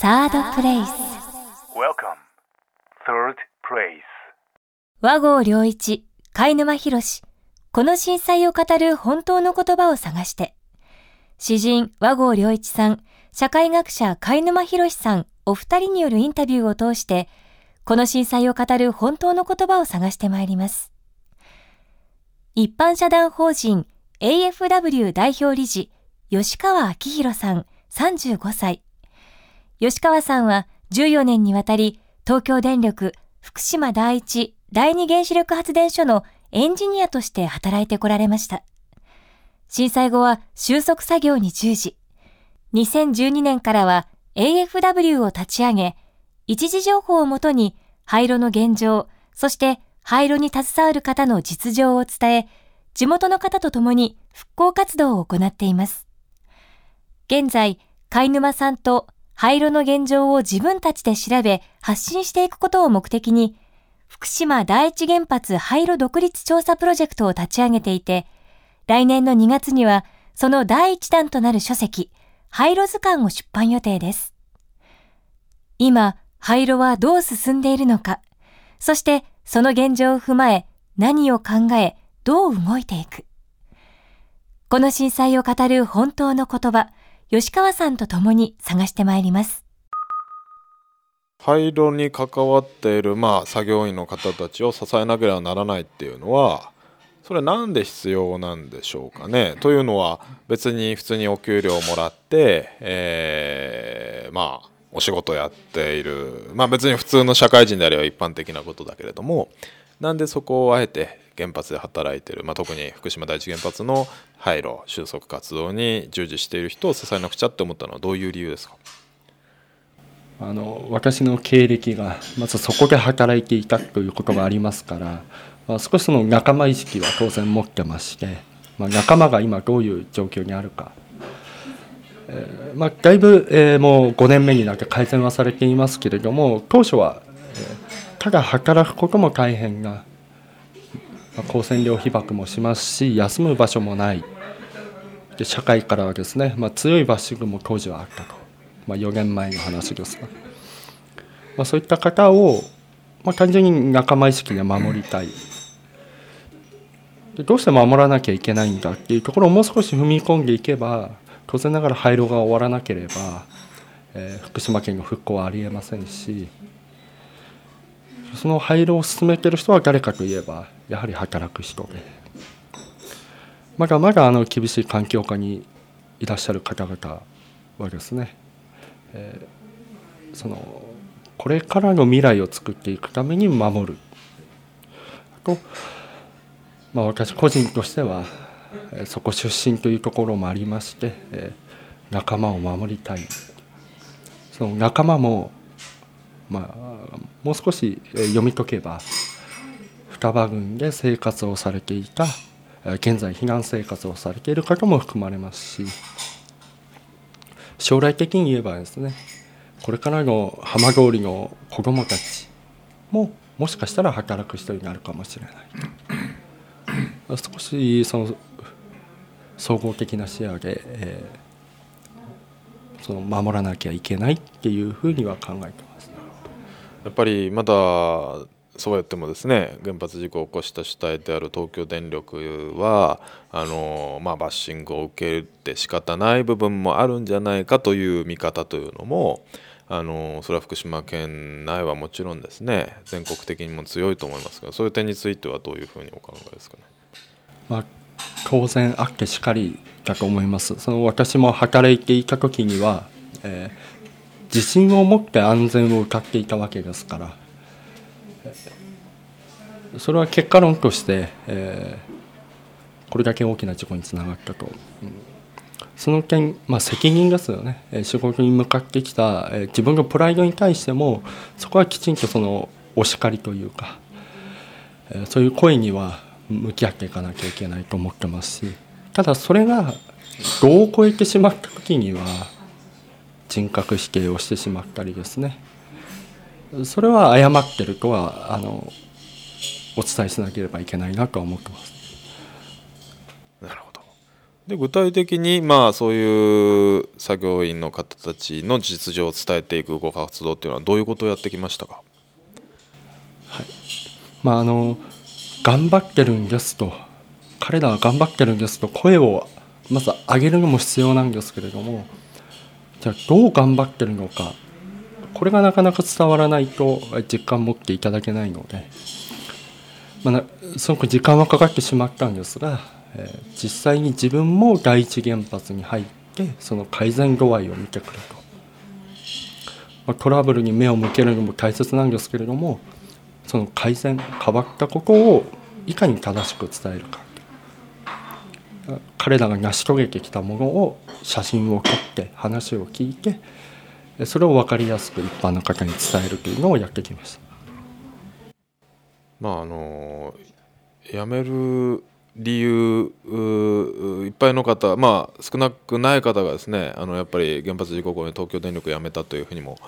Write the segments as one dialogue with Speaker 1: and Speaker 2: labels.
Speaker 1: サードプレイス
Speaker 2: Welcome. Third place.
Speaker 1: 和合良一、貝沼博士、この震災を語る本当の言葉を探して、詩人和合良一さん、社会学者貝沼博さん、お二人によるインタビューを通して、この震災を語る本当の言葉を探してまいります。一般社団法人 AFW 代表理事、吉川明宏さん、35歳。吉川さんは14年にわたり東京電力福島第一第二原子力発電所のエンジニアとして働いてこられました。震災後は収束作業に従事。2012年からは AFW を立ち上げ、一時情報をもとに廃炉の現状、そして廃炉に携わる方の実情を伝え、地元の方と共に復興活動を行っています。現在、貝沼さんと廃炉の現状を自分たちで調べ発信していくことを目的に、福島第一原発廃炉独立調査プロジェクトを立ち上げていて、来年の2月にはその第一弾となる書籍、廃炉図鑑を出版予定です。今、廃炉はどう進んでいるのか、そしてその現状を踏まえ何を考え、どう動いていく。この震災を語る本当の言葉、吉川さんと共に探してまいります。
Speaker 3: 廃炉に関わっている、まあ、作業員の方たちを支えなければならないっていうのはそれなんで必要なんでしょうかねというのは別に普通にお給料をもらって、えーまあお仕事やっているまあ別に普通の社会人であれば一般的なことだけれどもなんでそこをあえて原発で働いている、まあ、特に福島第一原発の廃炉収束活動に従事している人を支えなくちゃって思ったのはどういう理由ですか？
Speaker 4: あの私の経歴がまずそこで働いていたということがありますから、まあ、少しその仲間意識は当然持ってまして、まあ、仲間が今どういう状況にあるか、えーまあ、だいぶ、えーもう5年目になって改善はされていますけれども当初は、えーただ働くことも大変な、まあ、高線量被爆もしますし休む場所もない。で社会からはですね、まあ、強いバッシングも当時はあったと。まあ、4年前の話ですが、まあ、そういった方を、まあ、単純に仲間意識で守りたい。でどうして守らなきゃいけないんだっていうところをもう少し踏み込んでいけば当然ながら廃炉が終わらなければ、えー福島県の復興はありえませんしその廃炉を進めてる人は誰かといえばやはり働く人で。まだまだあの厳しい環境下にいらっしゃる方々はですねえーそのこれからの未来を作っていくために守る。あと、まあ、私個人としては、えそこ出身というところもありまして、えー仲間を守りたい。その仲間も、まあ、もう少しえ読み解けば双葉郡で生活をされていた現在避難生活をされている方も含まれますし将来的に言えばですねこれからの浜通りの子どもたちももしかしたら働く人になるかもしれない少しその総合的な視野で、えーその守らなきゃいけないっていうふうには考えてます。
Speaker 3: やっぱりまだそうやってもですね原発事故を起こした主体である東京電力はあの、まあ、バッシングを受けて仕方ない部分もあるんじゃないかという見方というのもあのそれは福島県内はもちろんですね全国的にも強いと思いますがそういう点についてはどういうふうにお考えですかね？
Speaker 4: まあ、当然あってしかりだと思いますその私も働いていた時には、えー自信を持って安全を謳っていたわけですからそれは結果論として、えーこれだけ大きな事故につながったと、うん。その点、まあ、責任ですよね、えー仕事に向かってきた、えー自分のプライドに対してもそこはきちんとそのお叱りというか、えーそういう声には向き合っていかなきゃいけないと思ってますしただそれが度を超えてしまった時には人格否定をしてしまったりですね。それは誤ってるとはあのお伝えしなければいけないなとは思ってます。
Speaker 3: なるほど。で具体的にまあそういう作業員の方たちの実情を伝えていくご活動っていうのはどういうことをやってきましたか？
Speaker 4: まああの頑張ってるんですと彼らは頑張ってるんですと声をまず上げるのも必要なんですけれどもじゃあどう頑張ってるのかこれがなかなか伝わらないと実感持っていただけないので、まあ、すごく時間はかかってしまったんですが、えー、実際に自分も第一原発に入ってその改善度合いを見てくると、まあ、トラブルに目を向けるのも大切なんですけれどもその改善変わったことをいかに正しく伝えるか彼らが成し遂げてきたものを写真を撮って話を聞いてそれを分かりやすく一般の方に伝えるというのをやってきました。
Speaker 3: まああの辞める理由いっぱいの方まあ少なくない方がですねあのやっぱり原発事故後に東京電力を辞めたというふうにも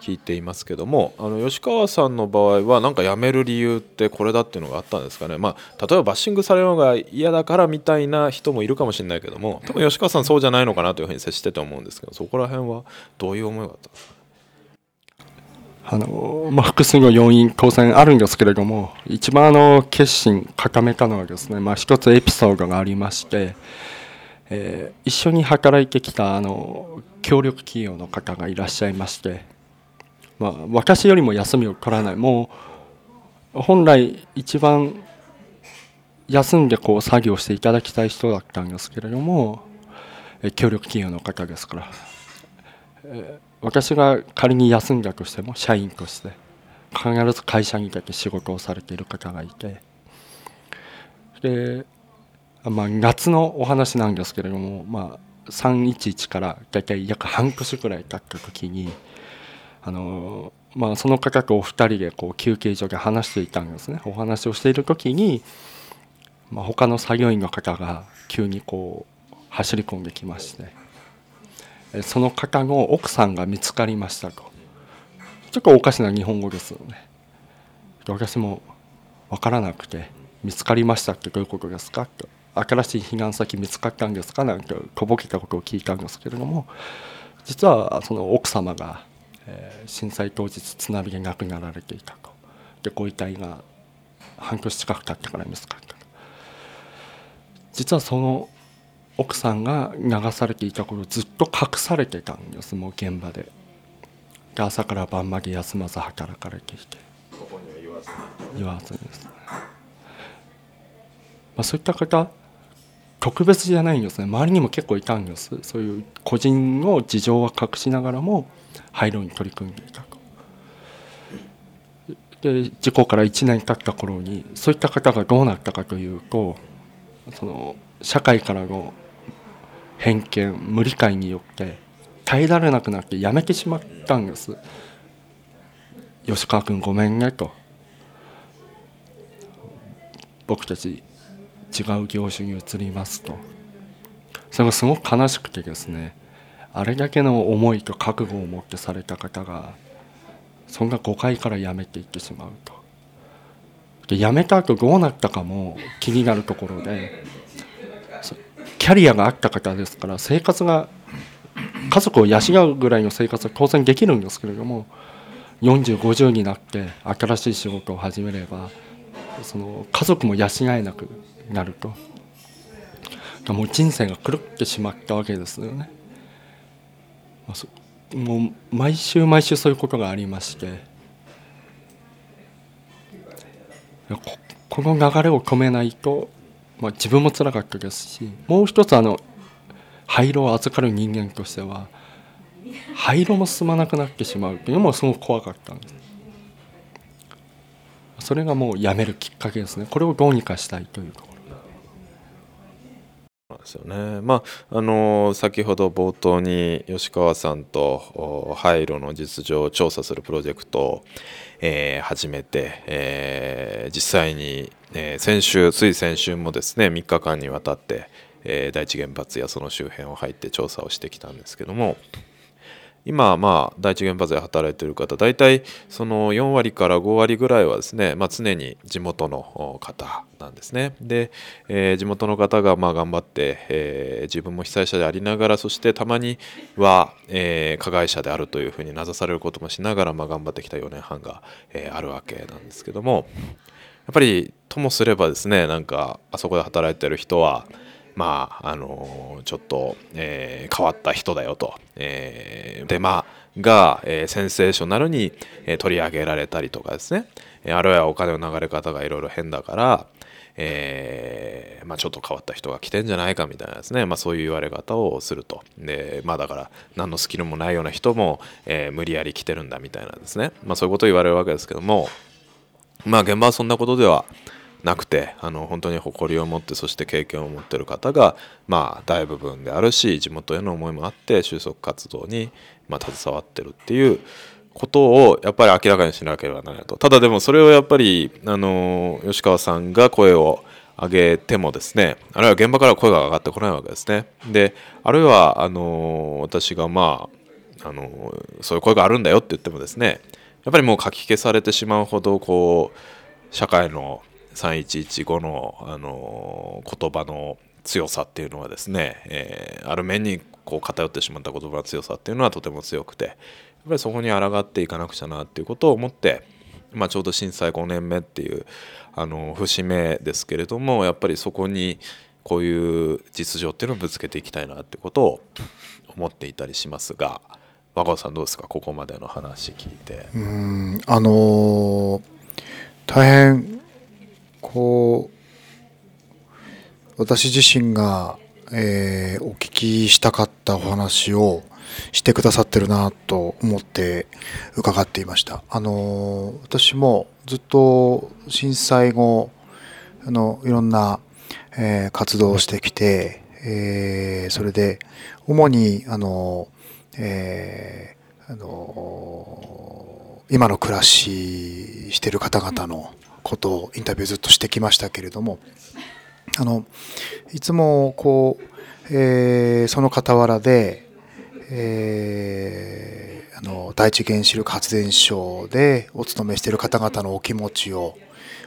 Speaker 3: 聞いていますけどもあの吉川さんの場合は何か辞める理由ってこれだっていうのがあったんですかね、まあ、例えばバッシングされるのが嫌だからみたいな人もいるかもしれないけども多分吉川さんそうじゃないのかなというふうに接してて思うんですけどそこら辺はどういう思いがあったんですか？
Speaker 4: あのまあ、複数の要因当然あるんですけれども一番あの決心固めたのはですね、まあ、一つエピソードがありまして、えー、一緒に働いてきたあの協力企業の方がいらっしゃいましてまあ、私よりも休みを取らない。もう本来一番休んでこう作業していただきたい人だったんですけれども協力企業の方ですから。私が仮に休んだとしても社員として必ず会社にだけ仕事をされている方がいてで、まあ、夏のお話なんですけれども、まあ、311から大体約半年くらい経った時にあのまあ、その方とお二人でこう休憩所で話していたんですね。お話をしている時に、まあ、他の作業員の方が急にこう走り込んできまして。その方の奥さんが見つかりましたと。ちょっとおかしな日本語ですよね。私も分からなくて見つかりましたってどういうことですかと。新しい避難先見つかったんですか？なんてとぼけたことを聞いたんですけれども実はその奥様が、震災当日津波で亡くなられていたと。でご遺体が半年近く経ってから見つかった実はその奥さんが流されていたことをずっと隠されてたんですもう現場で。で朝から晩まで休まず働かれていて言わずにです。ね、まあ、そういった方特別じゃないんですね。周りにも結構いたんです。そういう個人の事情は隠しながらも廃炉に取り組んでいたと。で事故から1年経った頃にそういった方がどうなったかというとその社会からの偏見無理解によって耐えられなくなって辞めてしまったんです。吉川君ごめんねと。僕たち違う業種に移りますと。それがすごく悲しくてですねあれだけの思いと覚悟を持ってされた方がそんな誤解からやめていってしまうと。で辞めた後どうなったかも気になるところでキャリアがあった方ですから生活が家族を養うぐらいの生活は当然できるんですけれども4050になって新しい仕事を始めればその家族も養えなくなるともう人生が狂ってしまったわけですよね。もう毎週毎週そういうことがありましてこの流れを止めないと、まあ、自分もつらかったですしもう一つあの廃炉を預かる人間としては廃炉も進まなくなってしまう。というのもすごく怖かったんです。それがもうやめるきっかけですね。これをどうにかしたいというところ。
Speaker 3: ですよね。まああの先ほど冒頭に吉川さんと廃炉の実情を調査するプロジェクトを、えー、始めて、えー、実際に、えー、先週つい先週もですね3日間にわたって、えー、第一原発やその周辺を入って調査をしてきたんですけども、今まあ第一原発で働いている方大体その4割から5割ぐらいはですね、まあ、常に地元の方なんですね。で、えー、地元の方がまあ頑張って、えー、自分も被災者でありながらそしてたまには、えー、加害者であるというふうに名指されることもしながら、まあ、頑張ってきた4年半が、えー、あるわけなんですけどもやっぱりともすればですねなんかあそこで働いてる人はまああのちょっと、えー、変わった人だよと、えー、デマが、えー、センセーショナルに、えー、取り上げられたりとかですね、えー、あるいはお金の流れ方がいろいろ変だから、えーまあ、ちょっと変わった人が来てんじゃないかみたいなですね、まあ、そういう言われ方をすると。で、まあ、だから何のスキルもないような人も、えー、無理やり来てるんだみたいなですね、まあ、そういうことを言われるわけですけども。まあ現場はそんなことではなくてあの本当に誇りを持ってそして経験を持ってる方がまあ大部分であるし地元への思いもあって収束活動にまあ携わってるっていうことをやっぱり明らかにしなければならないと。ただでもそれをやっぱりあの吉川さんが声を上げてもですねあるいは現場から声が上がってこないわけですね。であるいはあの私がまああのそういう声があるんだよって言ってもですねやっぱりもう書き消されてしまうほどこう社会の3115の、あの言葉の強さっていうのはですね、えー、ある面にこう偏ってしまった言葉の強さっていうのはとても強くてやっぱりそこに抗っていかなくちゃなっていうことを思って、まあ、ちょうど震災5年目っていうあの節目ですけれどもやっぱりそこにこういう実情っていうのをぶつけていきたいなってことを思っていたりしますが若尾さんどうですか？ここまでの話聞いて。
Speaker 5: うんあのー、大変こう私自身が、えー、お聞きしたかったお話をしてくださってるなと思って伺っていました。あの私もずっと震災後あのいろんな、えー、活動をしてきて、えー、それで主にあの、えー、あの今の暮らししてる方々のことをインタビューずっとしてきましたけれどもあのいつもこう、えー、その傍らで、えー、あの第一原子力発電所でお勤めしている方々のお気持ちを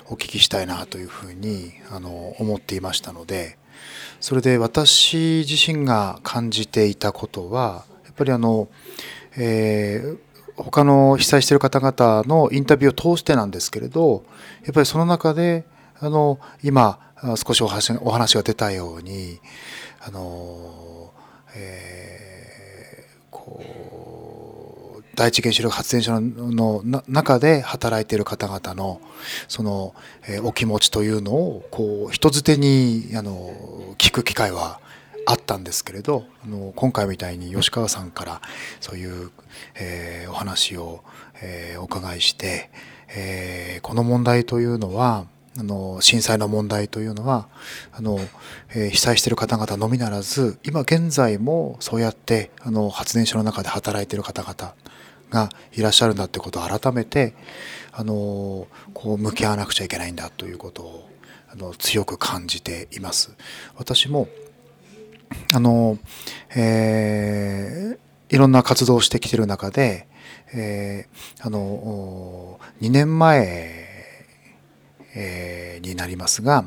Speaker 5: お聞きしたいなというふうにあの思っていましたのでそれで私自身が感じていたことはやっぱりあの、えー、他の被災している方々のインタビューを通してなんですけれどやっぱりその中であの今少しお話お話が出たようにあの、えー、こう第一原子力発電所の中で働いている方々のその、えー、お気持ちというのをこう人づてにあの聞く機会はあったんですけれどあの今回みたいに吉川さんからそういう、えー、お話を、えー、お伺いして、えー、この問題というのはあの震災の問題というのはあの、え、被災している方々のみならず今現在もそうやってあの発電所の中で働いている方々がいらっしゃるんだってことを改めてあのこう向き合わなくちゃいけないんだということをあの強く感じています。私もあの、えー、いろんな活動をしてきてる中で、えー、あの2年前、えー、になりますが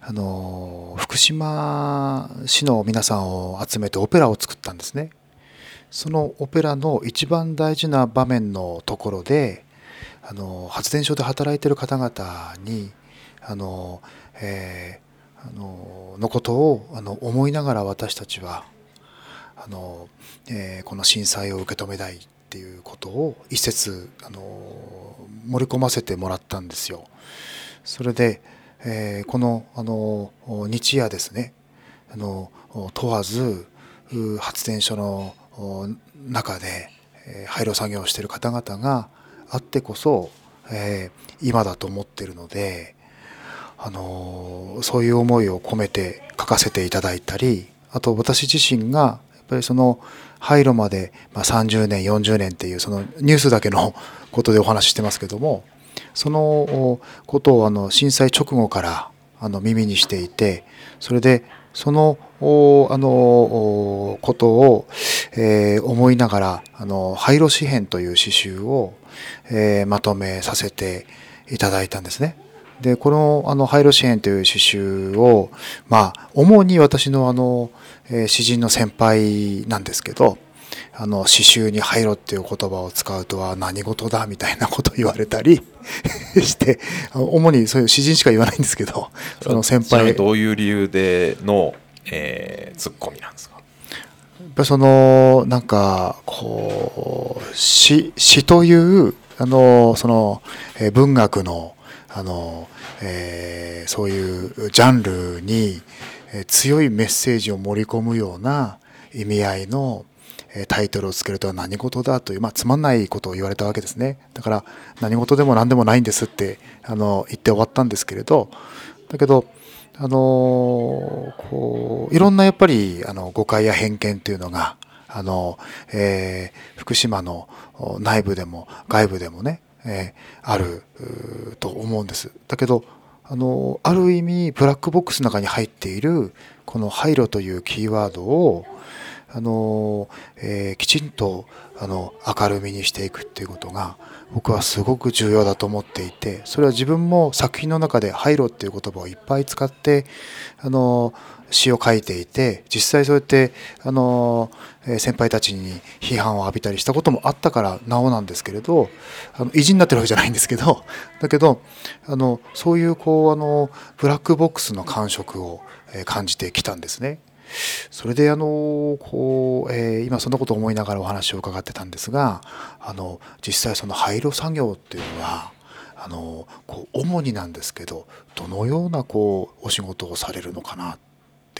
Speaker 5: あの福島市の皆さんを集めてオペラを作ったんですね。そのオペラの一番大事な場面のところであの発電所で働いてる方々にあの、えーあののことをあの思いながら私たちはあの、えー、この震災を受け止めたいっていうことを一節あの盛り込ませてもらったんですよ。それで、えー、このあの日夜ですねあの問わず発電所の中で廃炉作業をしている方々があってこそ、えー、今だと思ってるのであのそういう思いを込めて書かせていただいたりあと私自身がやっぱりその廃炉まで、まあ、30年40年っていうそのニュースだけのことでお話ししてますけどもそのことをあの震災直後からあの耳にしていてそれでそのあのことを、えー思いながらあの廃炉詩編という詩集を、えーまとめさせていただいたんですね。でこのあの廃炉詩編という詩集をまあ主に私のあの、えー詩人の先輩なんですけどあの詩集に廃炉っていう言葉を使うとは何事だみたいなことを言われたり して主にそういう詩人しか言わないんですけどその先輩。
Speaker 6: どういう理由での、えー、ツッコミなんですか？
Speaker 5: やっぱりそのなんかこう詩詩というあのそのえー文学のあの、えーそういうジャンルに強いメッセージを盛り込むような意味合いのタイトルをつけるとは何事だという、まあ、つまんないことを言われたわけですね。だから何事でも何でもないんですってあの言って終わったんですけれどだけどあのこういろんなやっぱりあの誤解や偏見というのがあの、えー福島の内部でも外部でもね、えーあると思うんです。だけどあのある意味ブラックボックスの中に入っているこの「廃炉」というキーワードをあの、えーきちんとあの明るみにしていくっていうことが僕はすごく重要だと思っていてそれは自分も作品の中で「廃炉」っていう言葉をいっぱい使ってあの詩を書いていて実際そうやってあの、先輩たちに批判を浴びたりしたこともあったからなおなんですけれどあの意地になってるわけじゃないんですけど だけどあのそういうこうあのブラックボックスの感触を、感じてきたんですね。それであのこう、えー今そんなことを思いながらお話を伺ってたんですがあの実際その廃炉作業っていうのはあのこう主になんですけどどのようなこうお仕事をされるのかなって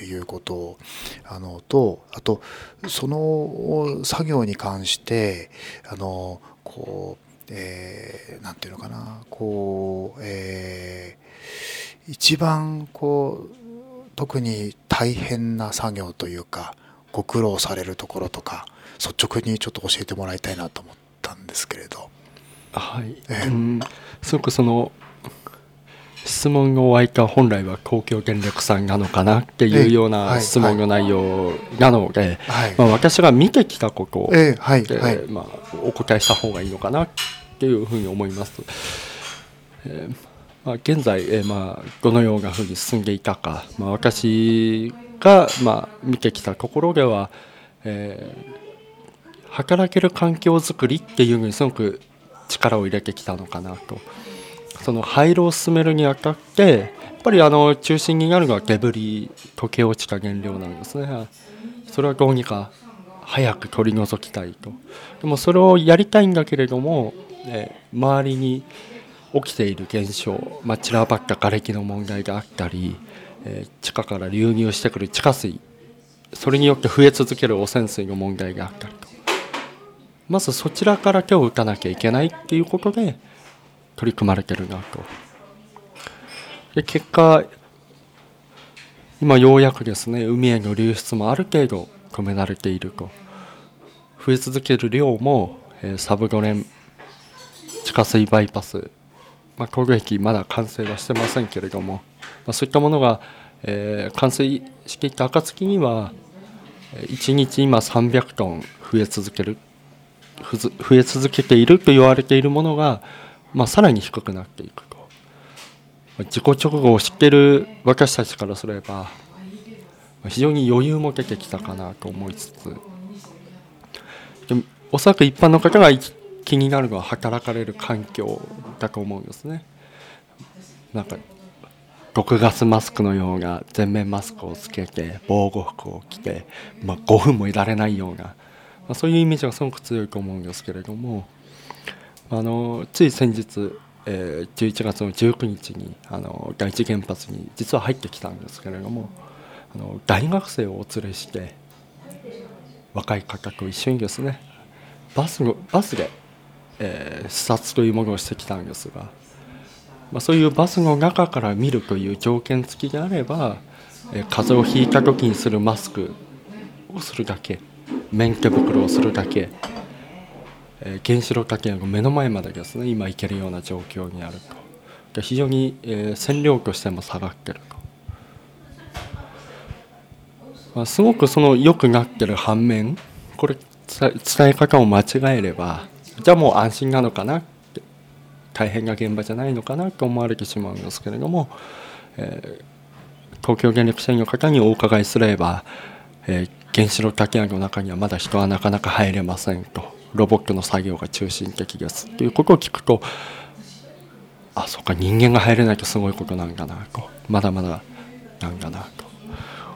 Speaker 5: いうことをあのとあとその作業に関してあのこう、えーなんていうのかなこう、えー一番こう特に大変な作業というかご苦労されるところとか率直にちょっと教えてもらいたいなと思ったんですけれど。
Speaker 4: はい、
Speaker 5: ええ。
Speaker 4: うん、すごくその質問の湧いた本来は公共電力さんなのかなっていうようない質問の内容なので、
Speaker 5: はい。
Speaker 4: まあ、私が見てきたことを、
Speaker 5: え
Speaker 4: まあ、お答えした方がいいのかなっていうふうに思います。えーまあ、現在、えーまあ、どのようなふうに進んでいたか、まあ、私が、まあ、見てきたところでは、えー働ける環境づくりっていうのにすごく力を入れてきたのかなとその廃炉を進めるにあたってやっぱりあの中心になるのはデブリ溶け落ちた原料なんですね。それはどうにか早く取り除きたいと。でもそれをやりたいんだけれども、え周りに起きている現象、まあ、散らばった瓦礫の問題があったり、えー地下から流入してくる地下水それによって増え続ける汚染水の問題があったりと。まずそちらから手を打たなきゃいけないっていうことで取り組まれてるなと。で結果今ようやくですね海への流出もある程度止められていると。増え続ける量も、えーサブドレン地下水バイパス、まあ、工業駅まだ完成はしてませんけれども、まあ、そういったものが、えー完成していった暁には1日今300トン増え続ける増え続けていると言われているものが、まあ、さらに低くなっていくとま自己直後を知ってる私たちからすればま非常に余裕も出てきたかなと思いつつでもおそらく一般の方が気になるのは働かれる環境だと思うんですね。なんか毒ガスマスクのような全面マスクをつけて防護服を着て、まあ、5分もいられないような、まあ、そういうイメージがすごく強いと思うんですけれどもあのつい先日、えー11月の19日にあの第一原発に実は入ってきたんですけれどもあの大学生をお連れして若い方と一緒にですねバスのバスで、えー視察というものをしてきたんですが、まあ、そういうバスの中から見るという条件付きであれば、えー風邪をひいた時にするマスクをするだけ免許袋をするだけ、えー原子炉火器の目の前までですね。今行けるような状況にあると。非常に、えー線量としても下がってると、まあ、すごくその良くなってる反面これ伝え方を間違えればじゃあもう安心なのかなって大変な現場じゃないのかなと思われてしまうんですけれども、えー東京電力社員の方にお伺いすれば、えー原子炉建屋の中にはまだ人はなかなか入れませんと。ロボットの作業が中心的ですということを聞くとあそっか人間が入れないとすごいことなんだなと。まだまだなんだなと。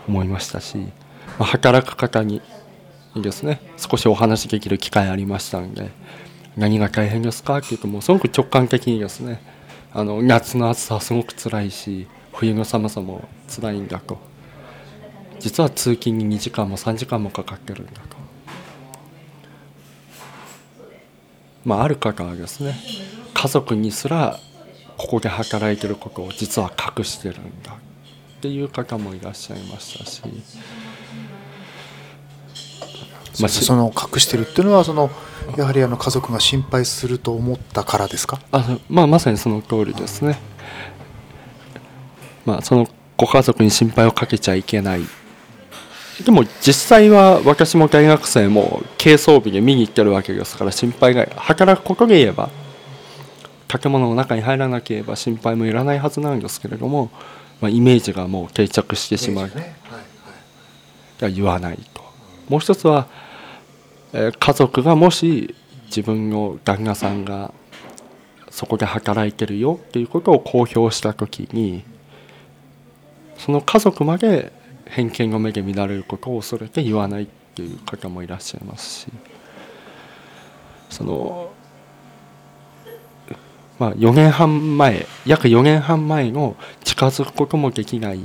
Speaker 4: 思いましたし、まあ、働く方にですね少しお話できる機会ありましたんで何が大変ですかっていうともうすごく直感的にですねあの夏の暑さはすごく辛いし冬の寒さも辛いんだと。実は通勤に2時間も3時間もかかってるんだと。まあある方はですね家族にすらここで働いてることを実は隠してるんだっていう方もいらっしゃいましたし、まあ、し
Speaker 5: その隠してるっていうのはそのやはりあの家族が心配すると思ったからですか？
Speaker 4: あまあまさにその通りですね。まあそのご家族に心配をかけちゃいけない。でも実際は私も大学生も軽装備で見に行ってるわけですから心配が働くことで言えば建物の中に入らなければ心配もいらないはずなんですけれども、まあ、イメージがもう定着してしまう。
Speaker 5: ねはい
Speaker 4: が言わないともう一つは、えー家族がもし自分の旦那さんがそこで働いてるよっていうことを公表した時にその家族まで偏見の目で見られることを恐れて言わないっていう方もいらっしゃいますしそのまあ4年半前約4年半前の近づくこともできない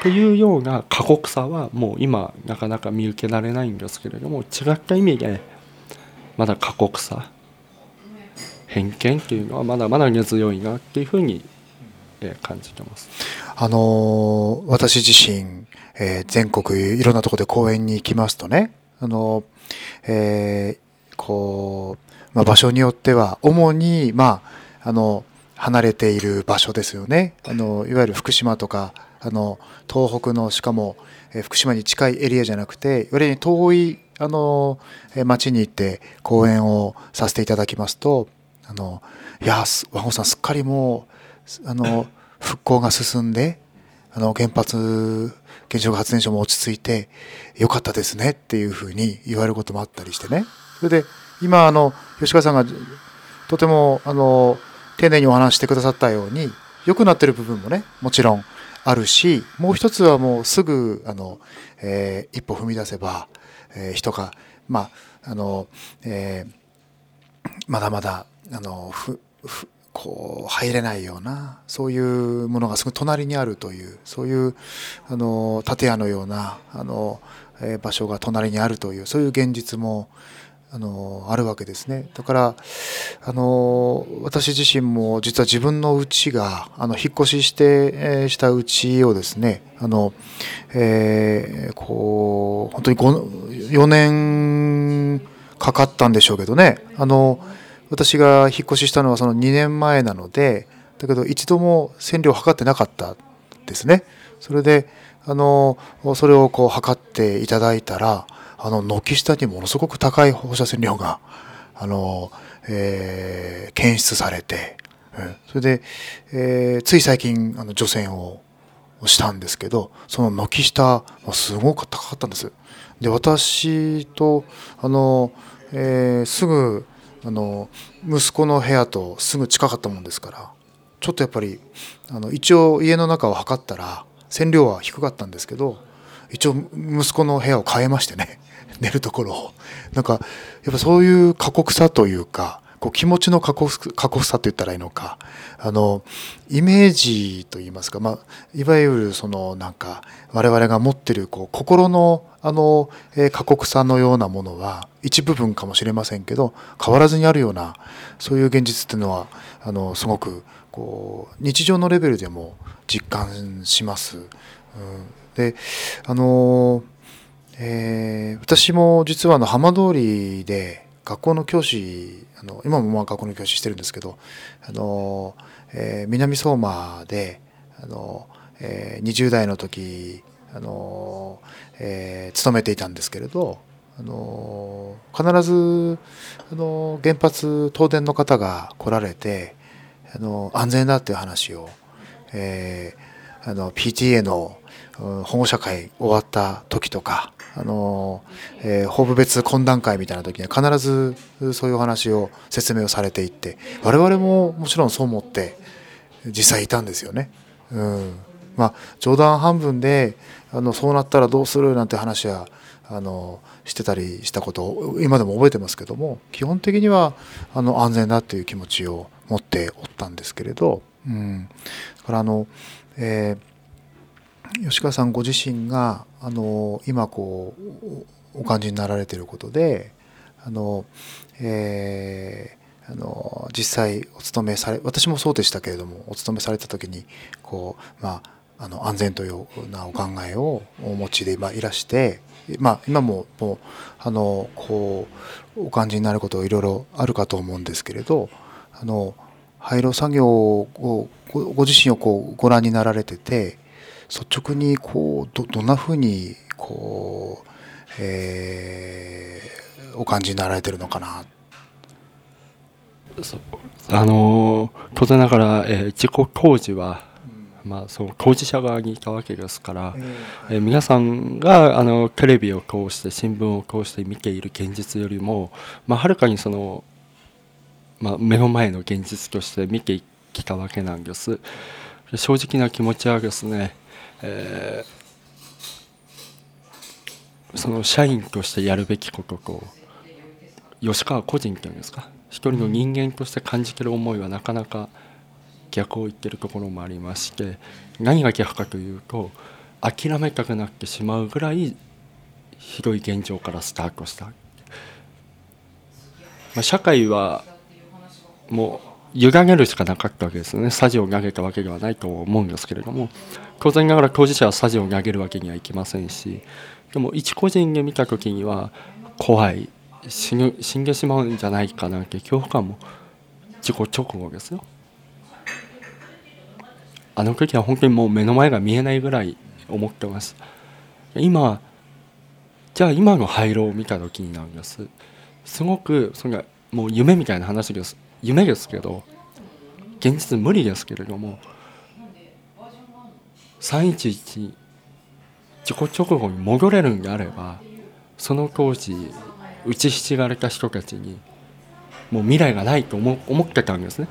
Speaker 4: というような過酷さはもう今なかなか見受けられないんですけれども違った意味でまだ過酷さ偏見っていうのはまだまだ根強いなっていうふうに感じてます。
Speaker 5: あの私自身、えー全国いろんなとこで講演に行きますとね、あのえーこう、まあ、場所によっては主に、まあ、あの離れている場所ですよね。あのいわゆる福島とかあの東北のしかも、えー福島に近いエリアじゃなくてより遠いあの、えー町に行って講演をさせていただきますとあのいや和合さんすっかりもうあの復興が進んであの原発原子力発電所も落ち着いてよかったですねっていうふうに言われることもあったりしてね。それで今あの吉川さんがとてもあの丁寧にお話してくださったように良くなってる部分もねもちろんあるしもう一つはもうすぐあの、えー一歩踏み出せば、えー人がまああの、えーまだまだあのふふこう入れないようなそういうものがすぐ隣にあるというそういうあの建屋のようなあの、えー場所が隣にあるというそういう現実もあのあるわけですね。だからあの私自身も実は自分の家があの引っ越しして、えーした家をですねあの、えーこう本当に4年かかったんでしょうけどねあの私が引っ越ししたのはその2年前なのでだけど一度も線量を測ってなかったですね。それであのそれをこう測っていただいたらあの軒下にものすごく高い放射線量があの、えー検出されて、うん。それで、えーつい最近あの除染をしたんですけどその軒下はすごく高かったんです。で私とあの、えーすぐあの息子の部屋とすぐ近かったもんですからちょっとやっぱりあの一応家の中を測ったら線量は低かったんですけど一応息子の部屋を変えましてね寝るところを。なんかやっぱそういう過酷さというかこう気持ちの過酷過酷さって言ったらいいのかあのイメージといいますか、まあ、いわゆるそのなんか我々が持ってるこう心のあの、過酷さのようなものは一部分かもしれませんけど変わらずにあるようなそういう現実っていうのはあのすごくこう日常のレベルでも実感します。うん、であのえー私も実はの浜通りで学校の教師あの今もまあ学校の教師してるんですけどあの、えー南相馬であの、えー20代の時あの、えー勤めていたんですけれどあの必ずあの原発東電の方が来られてあの安全だっていう話を、えー、あの PTA の保護者会終わった時とかあの、えー、法部別懇談会みたいな時には必ずそういうお話を説明をされていって我々ももちろんそう思って実際いたんですよね。うんまあ、冗談半分であのそうなったらどうするなんて話はあのしてたりしたことを今でも覚えてますけども基本的にはあの安全だという気持ちを持っておったんですけれど、うん、だからあの、えー、吉川さんご自身があの今こうお感じになられていることであの、えー、あの実際お勤めされ私もそうでしたけれどもお勤めされた時にこうまああの安全というようなお考えをお持ちで今いらしてまあ、今ももうあのこうお感じになることいろいろあるかと思うんですけれどあの廃炉作業をご自身をこうご覧になられてて率直にこうどどんなふうにこう、えー、お感じになられてるのかな？
Speaker 4: あの当然ながら、えー、自己工事はまあ、その当事者側にいたわけですから、えー、皆さんがあのテレビを通して新聞を通して見ている現実よりも、まあ、はるかにその、まあ、目の前の現実として見てきたわけなんです。正直な気持ちはですね、えー、その社員としてやるべきことと吉川個人というんですか？一人の人間として感じてる思いはなかなか逆を言ってるところもありまして何が逆かというと諦めたくなってしまうぐらいひどい現状からスタートした、まあ、社会はもう委ねるしかなかったわけですね。さじを投げたわけではないと思うんですけれども。当然ながら当事者はさじを投げるわけにはいきませんし。でも一個人で見た時には怖い。死ぬ死んでしまうんじゃないかなって恐怖感も自己直後ですよ。あの時は本当にもう目の前が見えないぐらい思ってます。今じゃあ今の廃炉を見た時になんです。すごくそれもう夢みたいな話です。夢ですけど現実無理ですけれども311自己直後に戻れるんであればその当時打ちひしがれた人たちにもう未来がないと思思ってたんですね。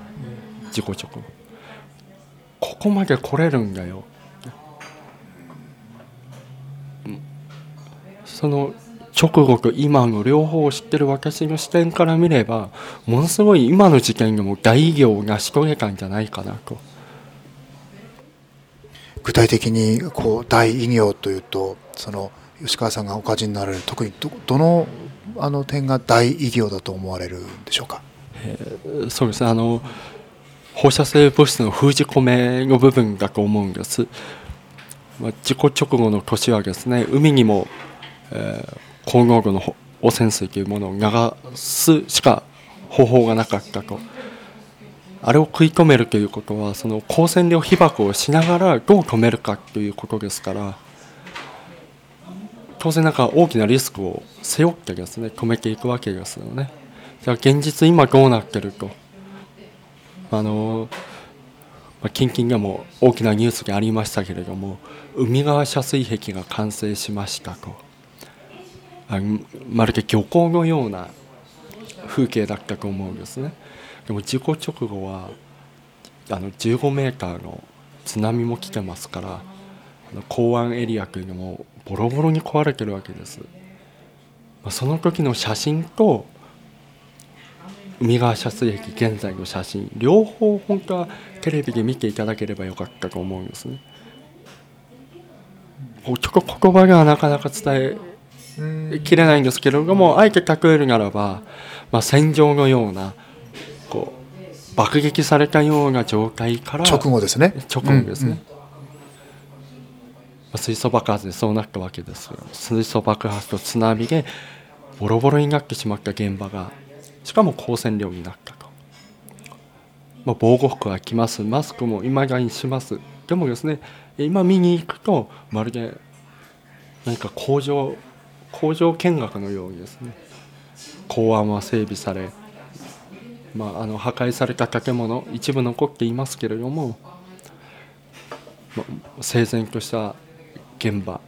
Speaker 4: 自己直後。ここまで来れるんだよ。その直後と今の両方を知ってる私の視点から見ればものすごい今の事件でも大偉業を成し遂げたんじゃないかなと。
Speaker 5: 具体的にこう大偉業というとその吉川さんがお感じになられる特にどどのあの点が大偉業だと思われるんでしょうか、
Speaker 4: えー、そうですね。あの放射性物質の封じ込めの部分だと思うんです。まあ、事故直後の年はですね海にも、えー、高濃度の汚染水というものを流すしか方法がなかったと。あれを食い止めるということはその光線量被曝をしながらどう止めるかということですから当然なんか大きなリスクを背負ってですね止めていくわけですよね。じゃあ現実今どうなってると？あのまあ、近々でも大きなニュースがありましたけれども海側遮水壁が完成しましたとあまるで漁港のような風景だったと思うんですねでも事故直後はあの15メーターの津波も来てますからあの港湾エリアというのもボロボロに壊れてるわけです、その時の写真と海側遮水壁現在の写真両方本当はテレビで見ていただければよかったと思うんですね。ちょっと言葉ではなかなか伝えきれないんですけれどもあえて例えるならば、まあ、戦場のようなこう爆撃されたような状態から
Speaker 5: 直後ですね。
Speaker 4: 直後ですね、うん。うん、水素爆発でそうなったわけです水素爆発と津波でボロボロになってしまった現場がしかも光線量になったと、まあ、防護服は着ます。マスクも今がにします。でもですね今見に行くとまるで何か工場工場見学のようにですね港湾は整備され、まあ、あの破壊された建物一部残っていますけれども、まあ、整然とした現場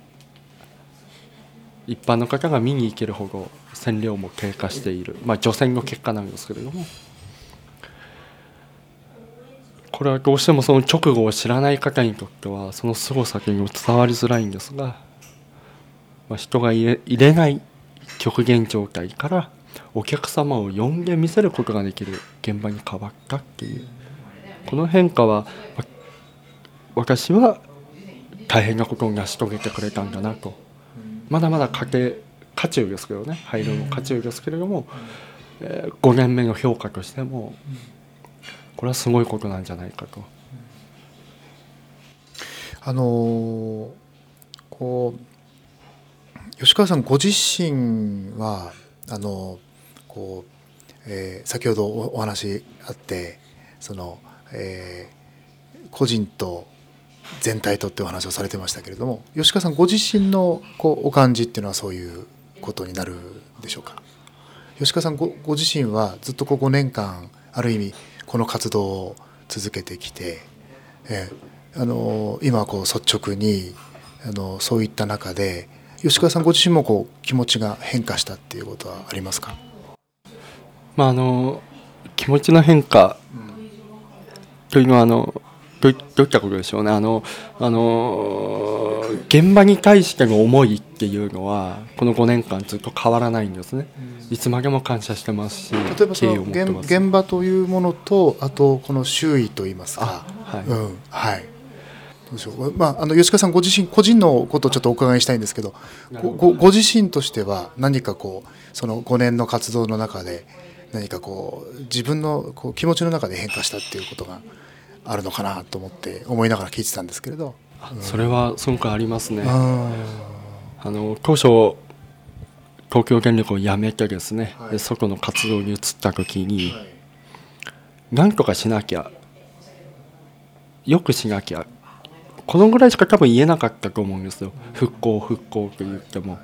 Speaker 4: 一般の方が見に行けるほど線量も低下している、まあ、除染の結果なんですけれどもこれはどうしてもその直後を知らない方にとってはその凄さというの伝わりづらいんですが、まあ、人が入れない極限状態からお客様を呼んで見せることができる現場に変わったっていうこの変化は私は大変なことを成し遂げてくれたんだなとまだまだ家計渦中ですけどね廃炉の渦中ですけれども、えー、5年目の評価としてもこれはすごいことなんじゃないかと。
Speaker 5: あのー、こう吉川さんご自身はあのこう、えー、先ほどお話あってその、えー、個人と全体とってお話をされてましたけれども吉川さんご自身のこうお感じっていうのはそういうことになるでしょうか？吉川さんごご自身はずっとこう5年間ある意味この活動を続けてきて、えー、あの今こう率直にあのそういった中で吉川さんご自身もこう気持ちが変化したっていうことはありますか？
Speaker 4: まああの気持ちの変化というのはあのどういったことでしょうね。あのあの現場に対しての思いっていうのはこの5年間ずっと変わらないんですね、いつまでも感謝してますし
Speaker 5: 例えばその現場というものとあとこの周囲といいますか。
Speaker 4: はい、
Speaker 5: うん、はいどうでしょう、まあ、あの吉川さんご自身個人のことをちょっとお伺いしたいんですけどごご自身としては何かこうその5年の活動の中で何かこう自分のこう気持ちの中で変化したっていうことがあるのかなと思って思いながら聞いてたんですけれど、
Speaker 4: うん、それはすごくありますね。あの当初東京電力を辞めてですね、はい、外の活動に移った時に、はい、何とかしなきゃよくしなきゃこのぐらいしか多分言えなかったと思うんですよ。復興復興と言っても。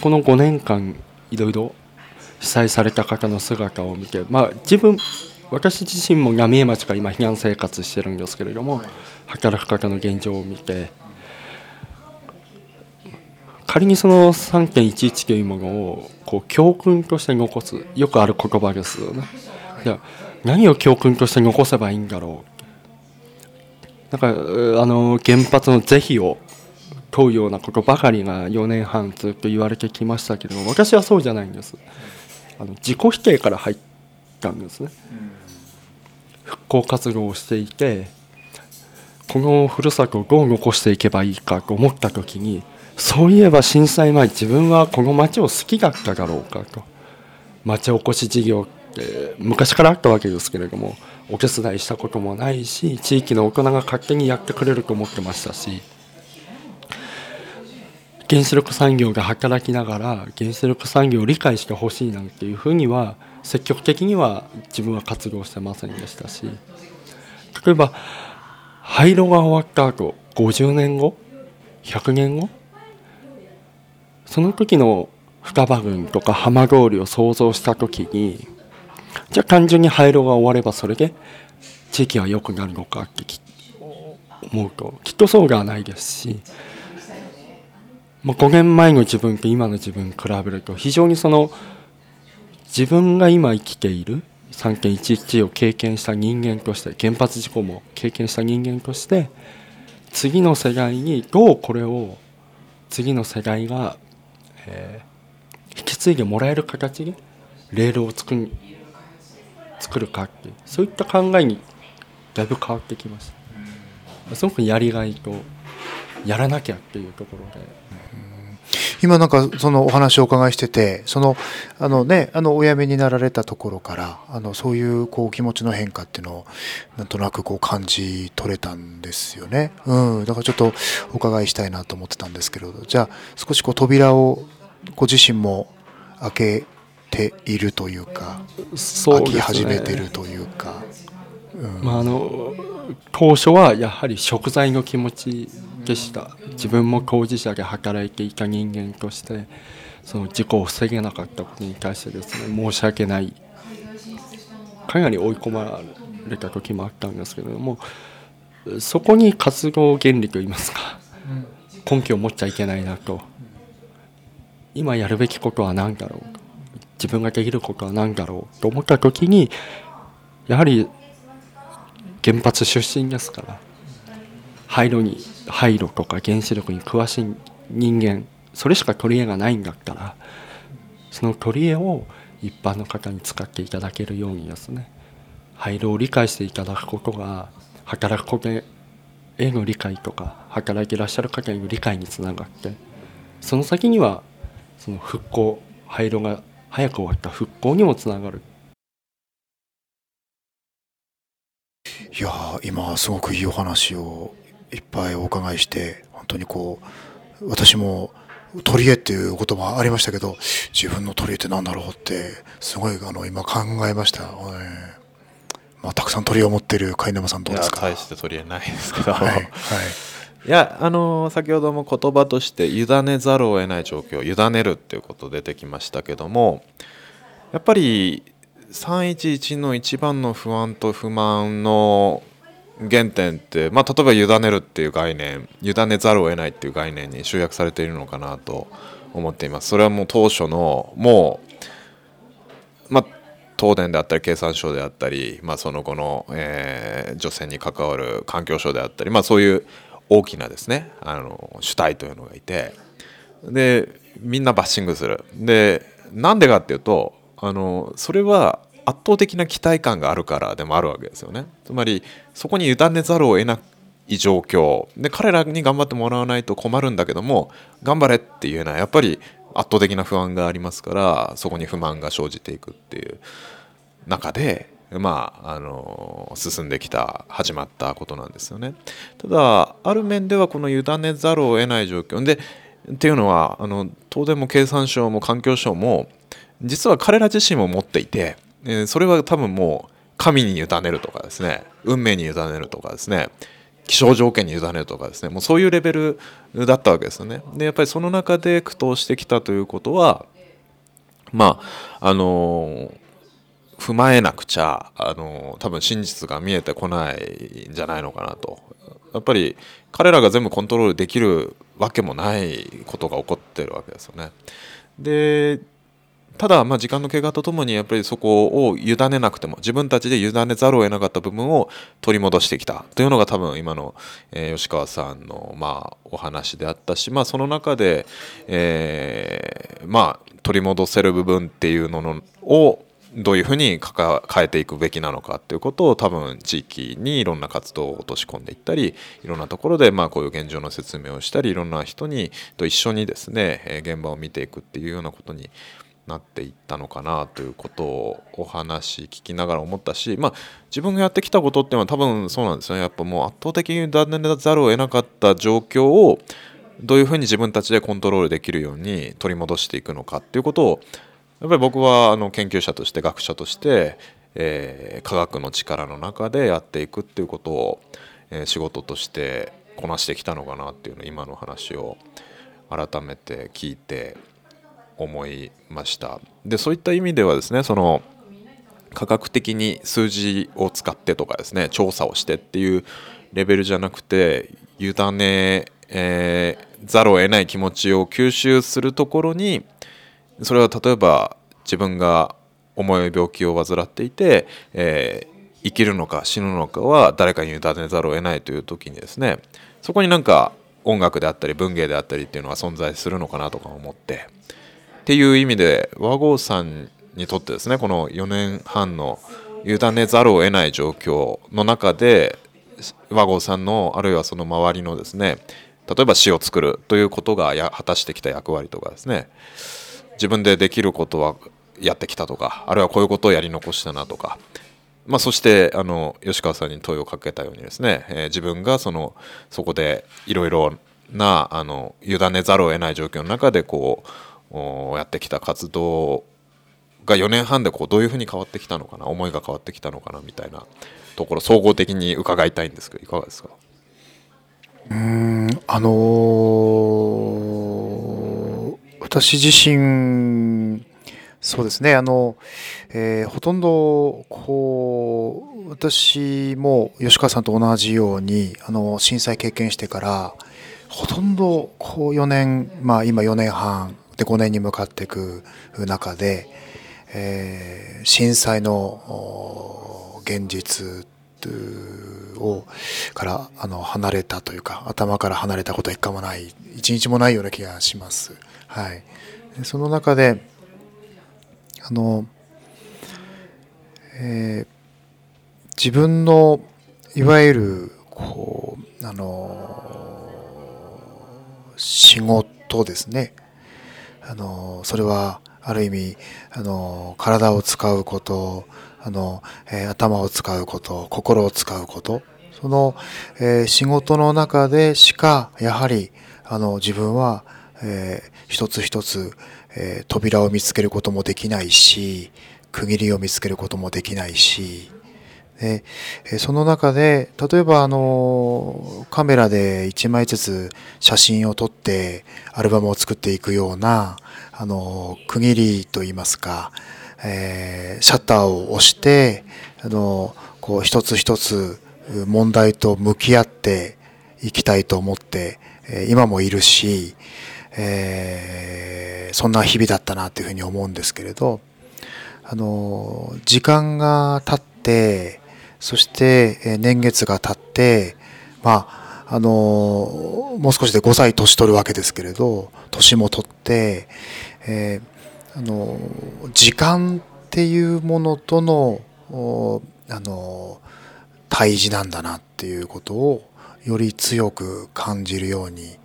Speaker 4: この5年間いろいろ被災された方の姿を見てまあ自分私自身も浪江町から今避難生活してるんですけれども働く方の現状を見て仮にその3.11というものをこう教訓として残すよくある言葉ですよね。じゃ何を教訓として残せばいいんだろうなんかあの原発の是非を問うようなことばかりが4年半ずっと言われてきましたけど私はそうじゃないんです。あの自己否定から入ったんですね。復興活動をしていてこのふるさとをどう残していけばいいかと思った時にそういえば震災前自分はこの町を好きだっただろうかと。町おこし事業って昔からあったわけですけれどもお手伝いしたこともないし地域の大人が勝手にやってくれると思ってましたし原子力産業が働きながら原子力産業を理解してほしいなんていうふうには積極的には自分は活動してませんでしたし例えば廃炉が終わった後50年後100年後その時の双葉郡とか浜通りを想像した時にじゃあ単純に廃炉が終わればそれで地域は良くなるのかって思うときっとそうではないですし、まあ、5年前の自分と今の自分比べると非常にその自分が今生きている3.11を経験した人間として原発事故も経験した人間として次の世代にどうこれを次の世代が、えー、引き継いでもらえる形でレールを作る作るかっていうそういった考えにだいぶ変わってきましたすごくやりがいとやらなきゃっていうところで。
Speaker 5: 今なんかそのお話をお伺いしててそのあのねあのお辞めになられたところからあのそういうこう気持ちの変化っていうのをなんとなくこう感じ取れたんですよね。うん、だからちょっとお伺いしたいなと思ってたんですけれどじゃあ少しこう扉をご自身も開けているというか
Speaker 4: そう、ね、
Speaker 5: 開き始めてるというか。
Speaker 4: うん、まああの当初はやはり食材の気持ちでした。自分も当事者で働いていた人間としてその事故を防げなかったことに対してですね申し訳ない。かなり追い込まれた時もあったんですけれどもそこに活動原理といいますか根拠を持っちゃいけないなと。今やるべきことは何だろう自分ができることは何だろうと思った時にやはり原発出身ですから廃炉に廃炉とか原子力に詳しい人間それしか取り柄がないんだったらその取り柄を一般の方に使っていただけるようにですね廃炉を理解していただくことが働くことへの理解とか働いていらっしゃる方への理解につながってその先にはその復興廃炉が早く終わった復興にもつながる。
Speaker 5: いやー今すごくいいお話をいっぱいお伺いして本当にこう私も取り柄っていう言葉ありましたけど自分の取り柄って何だろうってすごいあの今考えました、えーまあ、たくさん取り柄を持ってる貝沼さんどうですか？
Speaker 3: いや大して取り柄ないですけど、
Speaker 5: はい、はい、
Speaker 3: いやあのー先ほども言葉として委ねざるを得ない状況委ねるっていうこと出てきましたけどもやっぱり311の一番の不安と不満の原点って、まあ、例えば委ねるっていう概念委ねざるを得ないっていう概念に集約されているのかなと思っています。それはもう当初のもう、まあ、東電であったり経産省であったり、まあ、その後の、えー除染に関わる環境省であったり、まあ、そういう大きなですねあの主体というのがいてでみんなバッシングする。でなんでかっていうとあのそれは圧倒的な期待感があるからでもあるわけですよね。つまりそこに委ねざるを得ない状況。で彼らに頑張ってもらわないと困るんだけども頑張れっていうのはやっぱり圧倒的な不安がありますからそこに不満が生じていくっていう中でまああの進んできた始まったことなんですよね。ただある面ではこの委ねざるを得ない状況。でっていうのはあの東電も経産省も環境省も実は彼ら自身も持っていて、えーそれは多分もう神に委ねるとかですね運命に委ねるとかですね気象条件に委ねるとかですねもうそういうレベルだったわけですよね。でやっぱりその中で苦闘してきたということはまああの踏まえなくちゃあの多分真実が見えてこないんじゃないのかなとやっぱり彼らが全部コントロールできるわけもないことが起こってるわけですよね。でただ、まあ、時間の経過とともにやっぱりそこを委ねなくても自分たちで委ねざるを得なかった部分を取り戻してきたというのが多分今の、え吉川さんの、まあ、お話であったし、まあ、その中で、えまあ、取り戻せる部分っていうののをどういうふうに変えていくべきなのかっていうことを多分地域にいろんな活動を落とし込んでいったりいろんなところでまあこういう現状の説明をしたりいろんな人にと一緒にですね現場を見ていくっていうようなことになっていったのかなということをお話聞きながら思ったし、まあ、自分がやってきたことっていうのは多分そうなんですよね。やっぱもう圧倒的に委ねざるを得なかった状況をどういうふうに自分たちでコントロールできるように取り戻していくのかっていうことをやっぱり僕はあの研究者として学者として、えー科学の力の中でやっていくっていうことを、えー仕事としてこなしてきたのかなっていうの今の話を改めて聞いて思いました。でそういった意味ではですねその科学的に数字を使ってとかですね調査をしてっていうレベルじゃなくて委ね、えーざるを得ない気持ちを吸収するところにそれは例えば自分が重い病気を患っていて、えー生きるのか死ぬのかは誰かに委ねざるを得ないという時にですねそこになんか音楽であったり文芸であったりっていうのは存在するのかなとか思ってっていう意味で和合さんにとってですねこの4年半の委ねざるを得ない状況の中で和合さんのあるいはその周りのですね例えば詩を作るということが果たしてきた役割とかですね自分でできることはやってきたとかあるいはこういうことをやり残したなとか、まあ、そしてあの吉川さんに問いをかけたようにですね、えー自分がそのそこでいろいろなあの委ねざるを得ない状況の中でこうやってきた活動が4年半でこうどういうふうに変わってきたのかな思いが変わってきたのかなみたいなところ総合的に伺いたいんですけどいかがですか？
Speaker 5: うーんあのー私自身そうですねあの、えーほとんどこう私も吉川さんと同じようにあの震災経験してからほとんどこう4年まあ今4年半で5年に向かっていく中で、えー震災の現実をからあの離れたというか頭から離れたことは一回もない一日もないような気がします。はい、その中であの、えー自分のいわゆるこうあの仕事ですね。あのそれはある意味あの体を使うことあの、えー頭を使うこと心を使うこと。その、えー仕事の中でしかやはりあの自分は、えー一つ一つ、えー扉を見つけることもできないし区切りを見つけることもできないしでその中で例えばあのカメラで1枚ずつ写真を撮ってアルバムを作っていくようなあの区切りといいますか、えーシャッターを押してあのこう一つ一つ問題と向き合っていきたいと思って、今もいるし、えーそんな日々だったなというふうに思うんですけれどあの時間が経ってそして年月が経ってまああのもう少しで5歳年取るわけですけれど年も取って、えーあの時間っていうものとのあの対峙なんだなっていうことをより強く感じるように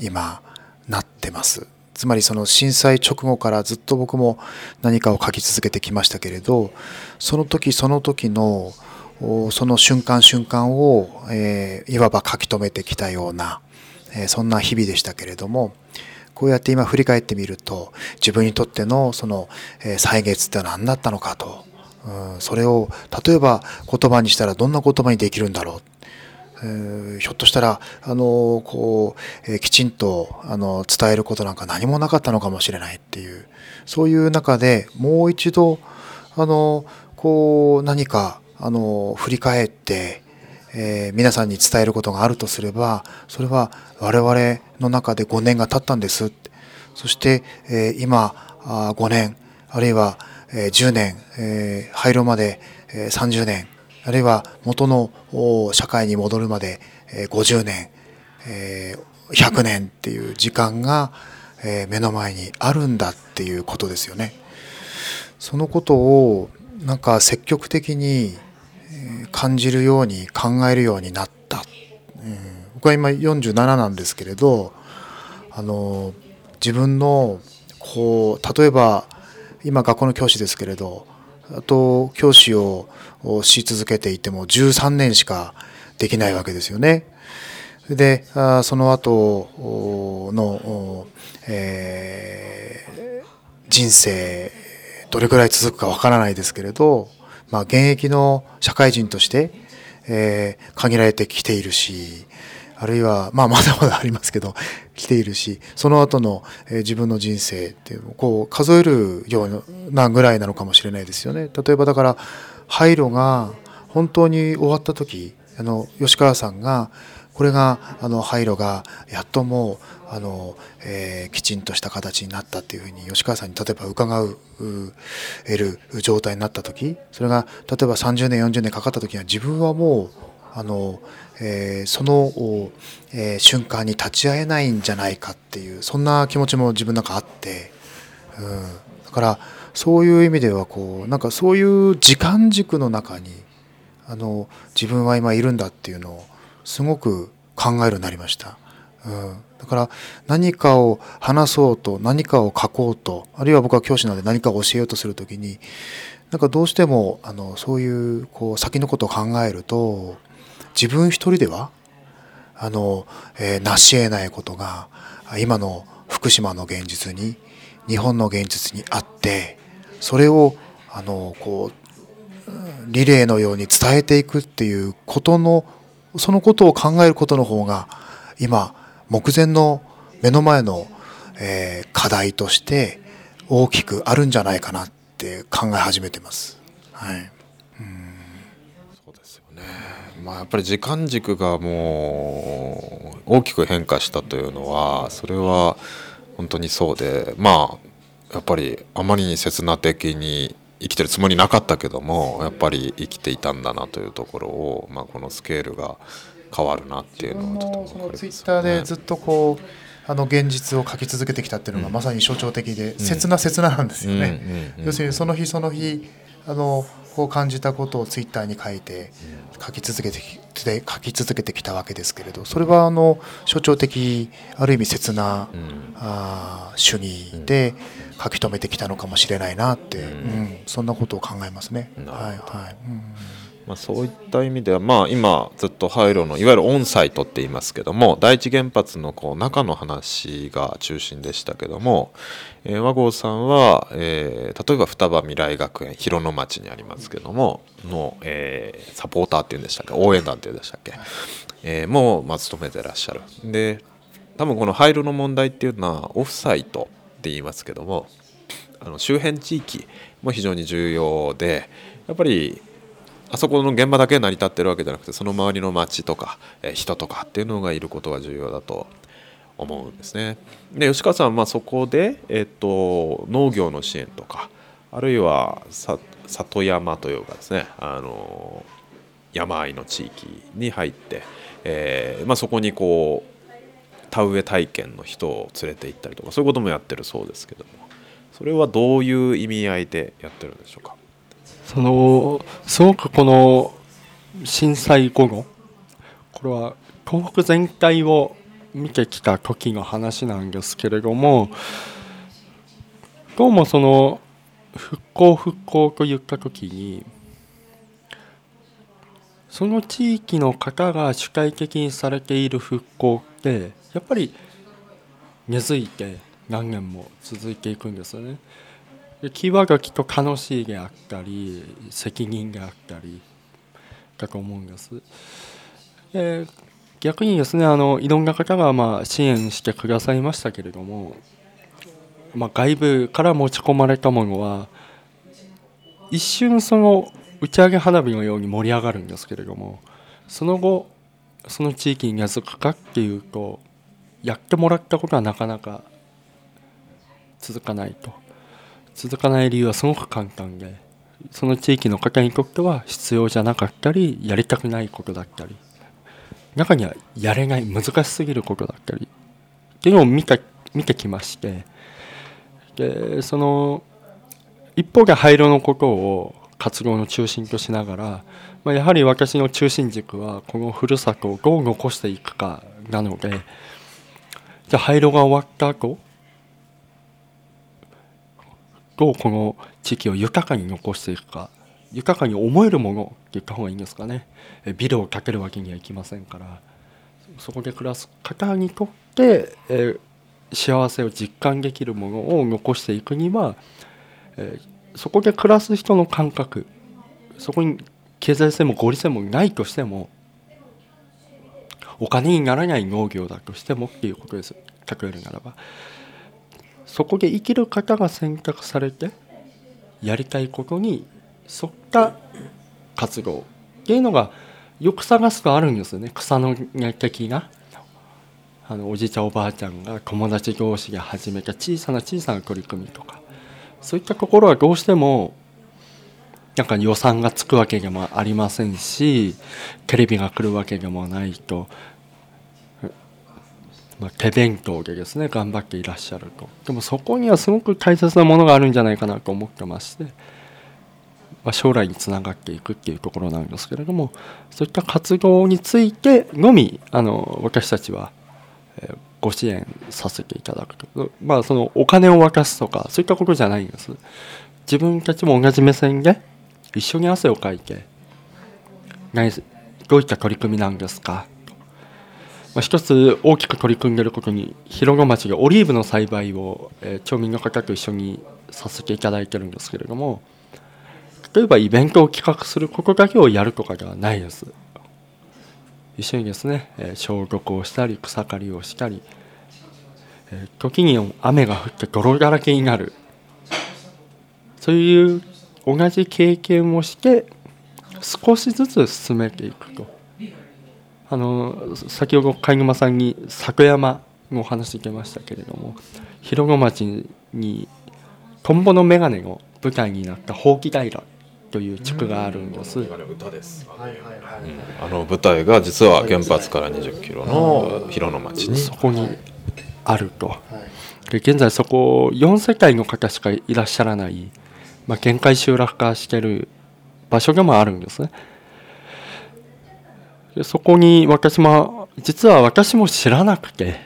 Speaker 5: 今なってます。つまりその震災直後からずっと僕も何かを書き続けてきましたけれどその時その時のその瞬間瞬間を、えーいわば書き留めてきたような、えーそんな日々でしたけれどもこうやって今振り返ってみると自分にとってのその、えー歳月って何だったのかと、うん、それを例えば言葉にしたらどんな言葉にできるんだろうひょっとしたらあのこう、えーきちんとあの伝えることなんか何もなかったのかもしれないっていうそういう中でもう一度あのこう何かあの振り返って、えー皆さんに伝えることがあるとすればそれは我々の中で5年が経ったんです。そして、えー今あ5年あるいは、えー10年、えー廃炉まで、えー30年あるいは元の社会に戻るまで、50年、100年っていう時間が、目の前にあるんだっていうことですよね。そのことをなんか積極的に感じるように考えるようになった、うん僕は今47なんですけれどあの自分のこう例えば今学校の教師ですけれどあと教師をし続けていても13年しかできないわけですよね。でその後の、えー人生どれくらい続くかわからないですけれど、まあ、現役の社会人として、えー限られてきているしあるいは、まあ、まだまだありますけど来ているしその後の、えー自分の人生っていうのをこう数えるようなぐらいなのかもしれないですよね。例えばだから廃炉が本当に終わった時あの吉川さんがこれがあの廃炉がやっともうあの、えーきちんとした形になったっていうふうに吉川さんに例えば伺う得る状態になった時それが例えば30年40年かかった時には自分はもうあの、えーその、えー瞬間に立ち会えないんじゃないかっていうそんな気持ちも自分の中あって、うん、だからそういう意味ではこうなんかそういう時間軸の中にあの自分は今いるんだっていうのをすごく考えるようになりました。うん、だから何かを話そうと何かを書こうとあるいは僕は教師なので何かを教えようとするときになんかどうしてもあのそういうこう先のことを考えると自分一人ではあの、えー成し得ないことがあ今の福島の現実に日本の現実にあってそれをあのこうリレーのように伝えていくっていうことのそのことを考えることの方が今目前の目の前の、えー課題として大きくあるんじゃないかなって考え始めてます。はい、
Speaker 3: そうですよね。まあやっぱり時間軸がもう大きく変化したというのはそれは本当にそうで、まあやっぱりあまりに刹那的に生きてるつもりなかったけどもやっぱり生きていたんだなというところを、まあ、このスケールが変わるなっていうのはとても
Speaker 5: その
Speaker 3: わかりますよね
Speaker 5: ツイッターでずっとこうあの現実を書き続けてきたっていうのがまさに象徴的で、切な切ななんですよね。
Speaker 3: うんうんうん。
Speaker 5: 要するにその日その日あのこう感じたことをツイッターに書いて書き続けてきて書き続けてきたわけですけれどそれはあの象徴的ある意味切な、
Speaker 3: うん。
Speaker 5: あー主義で書き留めてきたのかもしれないなって、うん。そんなことを考えますね。はいはい。うん
Speaker 3: まあ、そういった意味では、まあ、今ずっと廃炉のいわゆるオンサイトって言いますけども第一原発のこう中の話が中心でしたけども、えー和合さんは、えー例えば双葉未来学園広野町にありますけどもの、えーサポーターっていうんでしたっけ応援団っていうんでしたっけ、えーもう、まあ、務めてらっしゃる。で多分この廃炉の問題っていうのはオフサイトって言いますけどもあの周辺地域も非常に重要でやっぱりあそこの現場だけ成り立ってるわけじゃなくてその周りの町とか、え人とかっていうのがいることが重要だと思うんですね。で吉川さんはまそこで、えっと農業の支援とかあるいはさ里山というかですねあの山あいの地域に入って、えーまあ、そこにこう田植え体験の人を連れて行ったりとかそういうこともやってるそうですけどもそれはどういう意味合いでやってるんでしょうか？
Speaker 4: そのすごくこの震災後後これは東北全体を見てきた時の話なんですけれどもどうもその復興復興といった時にその地域の方が主体的にされている復興ってやっぱり根付いて何年も続いていくんですよね。キーワードはきっと楽しいであったり責任であったりだと思うんです。で逆にですねあのいろんな方がまあ支援してくださいましたけれども、まあ、外部から持ち込まれたものは一瞬その打ち上げ花火のように盛り上がるんですけれどもその後その地域に根付くかっていうとやってもらったことはなかなか続かないと。続かない理由はすごく簡単でその地域の方にとっては必要じゃなかったりやりたくないことだったり中にはやれない難しすぎることだったりっていうのを見た見てきましてでその一方で廃炉のことを活動の中心としながら、まあ、やはり私の中心軸はこのふるさとをどう残していくかなのでじゃあ廃炉が終わった後どうこの地域を豊かに残していくか豊かに思えるものって言った方がいいんですかね。えビルを建てるわけにはいきませんから。そこで暮らす方にとって、えー幸せを実感できるものを残していくには、えーそこで暮らす人の感覚そこに経済性も合理性もないとしてもお金にならない農業だとしてもっていうことです。例えるならば。そこで生きる方が選択されてやりたいことに沿った活動っていうのがよく探すとあるんですよね。草の根的なあのおじいちゃんおばあちゃんが友達同士が始めた小さな小さな取り組みとかそういったところはどうしてもなんか予算がつくわけでもありませんしテレビが来るわけでもないとまあ、手弁当でですね頑張っていらっしゃると。でもそこにはすごく大切なものがあるんじゃないかなと思ってまして、まあ、将来につながっていくっていうところなんですけれどもそういった活動についてのみあの私たちは、えーご支援させていただくと。まあそのお金を渡すとかそういったことじゃないんです。自分たちも同じ目線で一緒に汗をかいて何どういった取り組みなんですかまあ、一つ大きく取り組んでいることに広野町でオリーブの栽培を、えー町民の方と一緒にさせていただいてるんですけれども例えばイベントを企画することだけをやるとかではないです。一緒にですね、えー消毒をしたり草刈りをしたりえー時に雨が降って泥だらけになる。そういう同じ経験をして少しずつ進めていくと。あの先ほど貝沼さんに作山のお話出ましたけれども広野町にトンボの眼鏡の舞台になったほうき平という地区があるんです。
Speaker 3: あの舞台が実は原発から20キロの広野町に
Speaker 4: そこにあると。で現在そこ4世帯の方しかいらっしゃらない、まあ、限界集落化してる場所でもあるんですね。でそこに私も実は私も知らなくて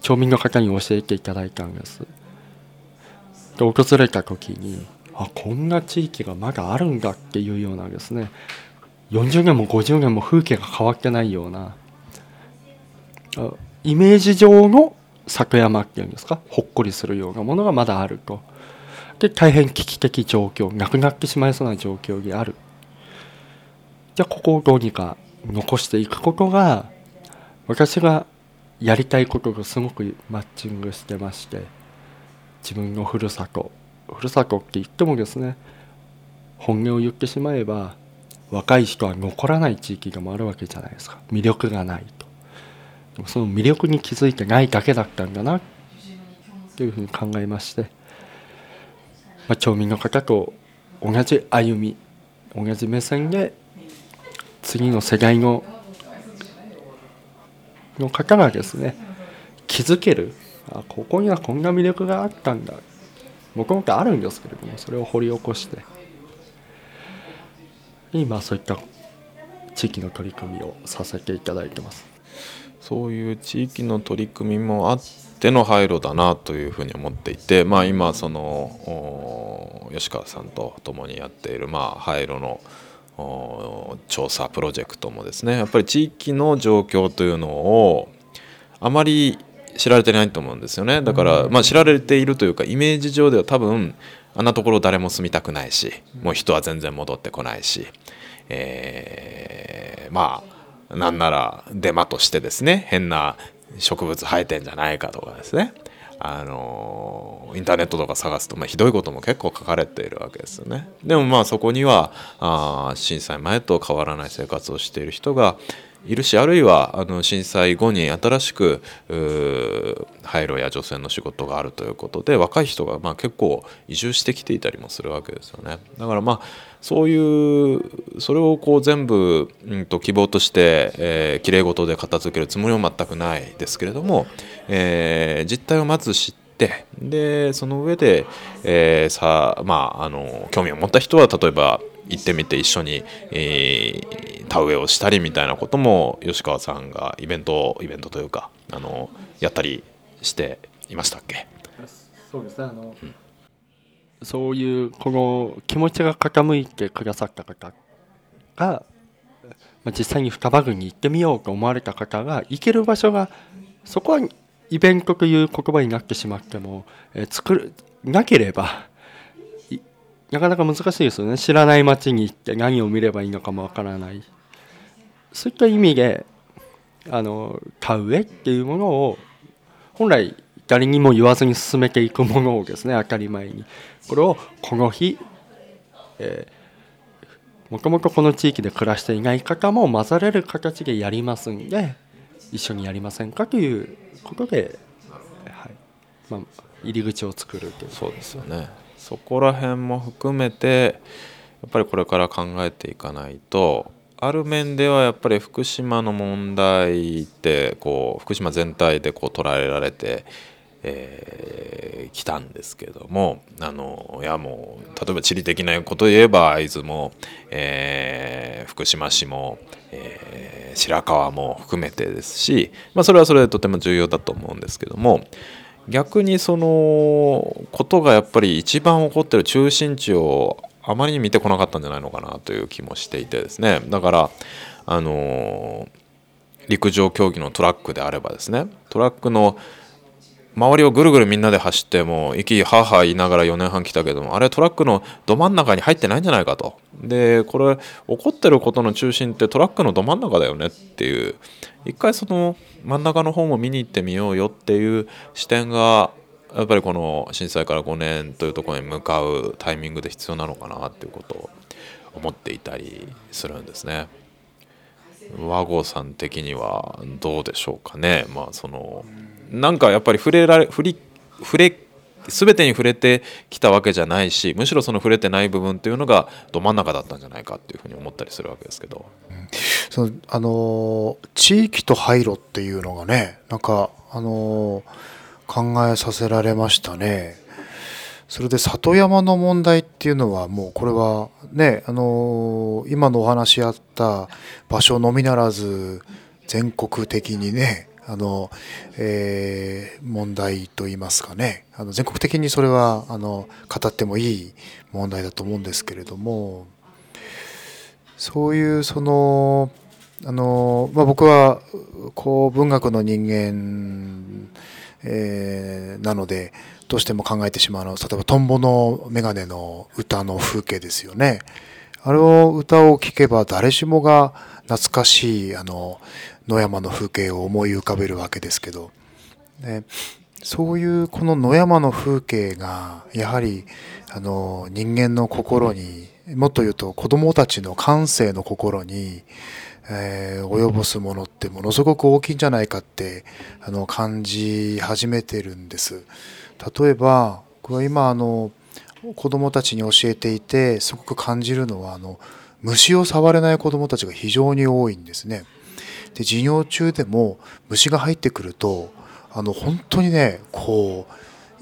Speaker 4: 町民の方に教えていただいたんです。で訪れた時にあこんな地域がまだあるんだっていうようなですね40年も50年も風景が変わってないようなイメージ上の里山っていうんですかほっこりするようなものがまだあるとで大変危機的状況なくなってしまいそうな状況であるじゃあここをどうにか残していくことが私がやりたいこととすごくマッチングしてまして自分のふるさとふるさとって言ってもですね本音を言ってしまえば若い人は残らない地域でもあるわけじゃないですか。魅力がないと。でもその魅力に気づいてないだけだったんだなというふうに考えまして、まあ、町民の方と同じ歩み同じ目線で次の世代のの方がですね気づけるあここにはこんな魅力があったんだ。もともとあるんですけれどもそれを掘り起こして。今そういった地域の取り組みをさせていただいてます。
Speaker 3: そういう地域の取り組みもあっての廃炉だなというふうに思っていて、まあ、今その吉川さんと共にやっている、まあ、廃炉の調査プロジェクトもですね。やっぱり地域の状況というのをあまり知られてないと思うんですよね。だから、まあ、知られているというかイメージ上では多分あんなところ誰も住みたくないしもう人は全然戻ってこないし、えーまあなんならデマとしてですね変な植物生えてんじゃないかとかですねあのインターネットとか探すと、まあ、ひどいことも結構書かれているわけですよね。でもまあそこにはあ震災前と変わらない生活をしている人がいるしあるいはあの震災後に新しく廃炉や除染の仕事があるということで若い人がまあ結構移住してきていたりもするわけですよね。だからまあそういうそれをこう全部、うん、と希望として、えー、きれい事で片付けるつもりは全くないですけれども、えー実態をまず知ってでその上で、えーさまあ、あの興味を持った人は例えば行ってみて一緒に、えー田植えをしたりみたいなことも吉川さんがイベントイベントというかあのやったりしていましたっけ？
Speaker 4: そうですねあの、そういうこの気持ちが傾いてくださった方が、まあ、実際に双葉郡に行ってみようと思われた方が行ける場所がそこはイベントという言葉になってしまっても、えー作るなければいなかなか難しいですよね。知らない町に行って何を見ればいいのかもわからない。そういった意味であの田植えっていうものを本来誰にも言わずに進めていくものをですね当たり前に。これをこの日、えーもともとこの地域で暮らしていない方も混ざれる形でやりますんで一緒にやりませんかということで、はい。まあ、入り口を作るという。
Speaker 3: そうですよね。そこら辺も含めてやっぱりこれから考えていかないとある面ではやっぱり福島の問題ってこう福島全体でこう捉えられて、えー来たんですけどもあのいやもう例えば地理的なこと言えば会津も、えー福島市も、えー白川も含めてですし、まあ、それはそれでとても重要だと思うんですけども逆にそのことがやっぱり一番起こってる中心地をあまりに見てこなかったんじゃないのかなという気もしていてですね。だからあの陸上競技のトラックであればですね。トラックの周りをぐるぐるみんなで走ってもう息はは言いながら4年半来たけどもあれトラックのど真ん中に入ってないんじゃないかとでこれ起こってることの中心ってトラックのど真ん中だよねっていう一回その真ん中の方も見に行ってみようよっていう視点がやっぱりこの震災から5年というところに向かうタイミングで必要なのかなっていうことを思っていたりするんですね。和合さん的にはどうでしょうかね。まあそのなんかやっぱり触れられ触り触れ全てに触れてきたわけじゃないしむしろその触れてない部分っていうのがど真ん中だったんじゃないかっていうふうに思ったりするわけですけど、
Speaker 5: うん、そのあの地域と廃炉っていうのがねなんかあの考えさせられましたね。それで里山の問題っていうのはもうこれはねあの今のお話あった場所のみならず全国的にねあの、えー、問題といいますかねあの全国的にそれはあの語ってもいい問題だと思うんですけれどもそういうそのあの、まあ、僕はこう文学の人間、えー、なのでどうしても考えてしまうのは例えば「トンボのメガネ」の歌の風景ですよね。あれを歌を聴けば誰しもが懐かしいあの野山の風景を思い浮かべるわけですけど、ね、そういうこの野山の風景がやはりあの人間の心にもっと言うと子どもたちの感性の心に、えー、及ぼすものってものすごく大きいんじゃないかってあの感じ始めてるんです。例えば僕は今あの子どもたちに教えていてすごく感じるのはあの虫を触れない子どもたちが非常に多いんですね。で授業中でも虫が入ってくるとあの本当にねこう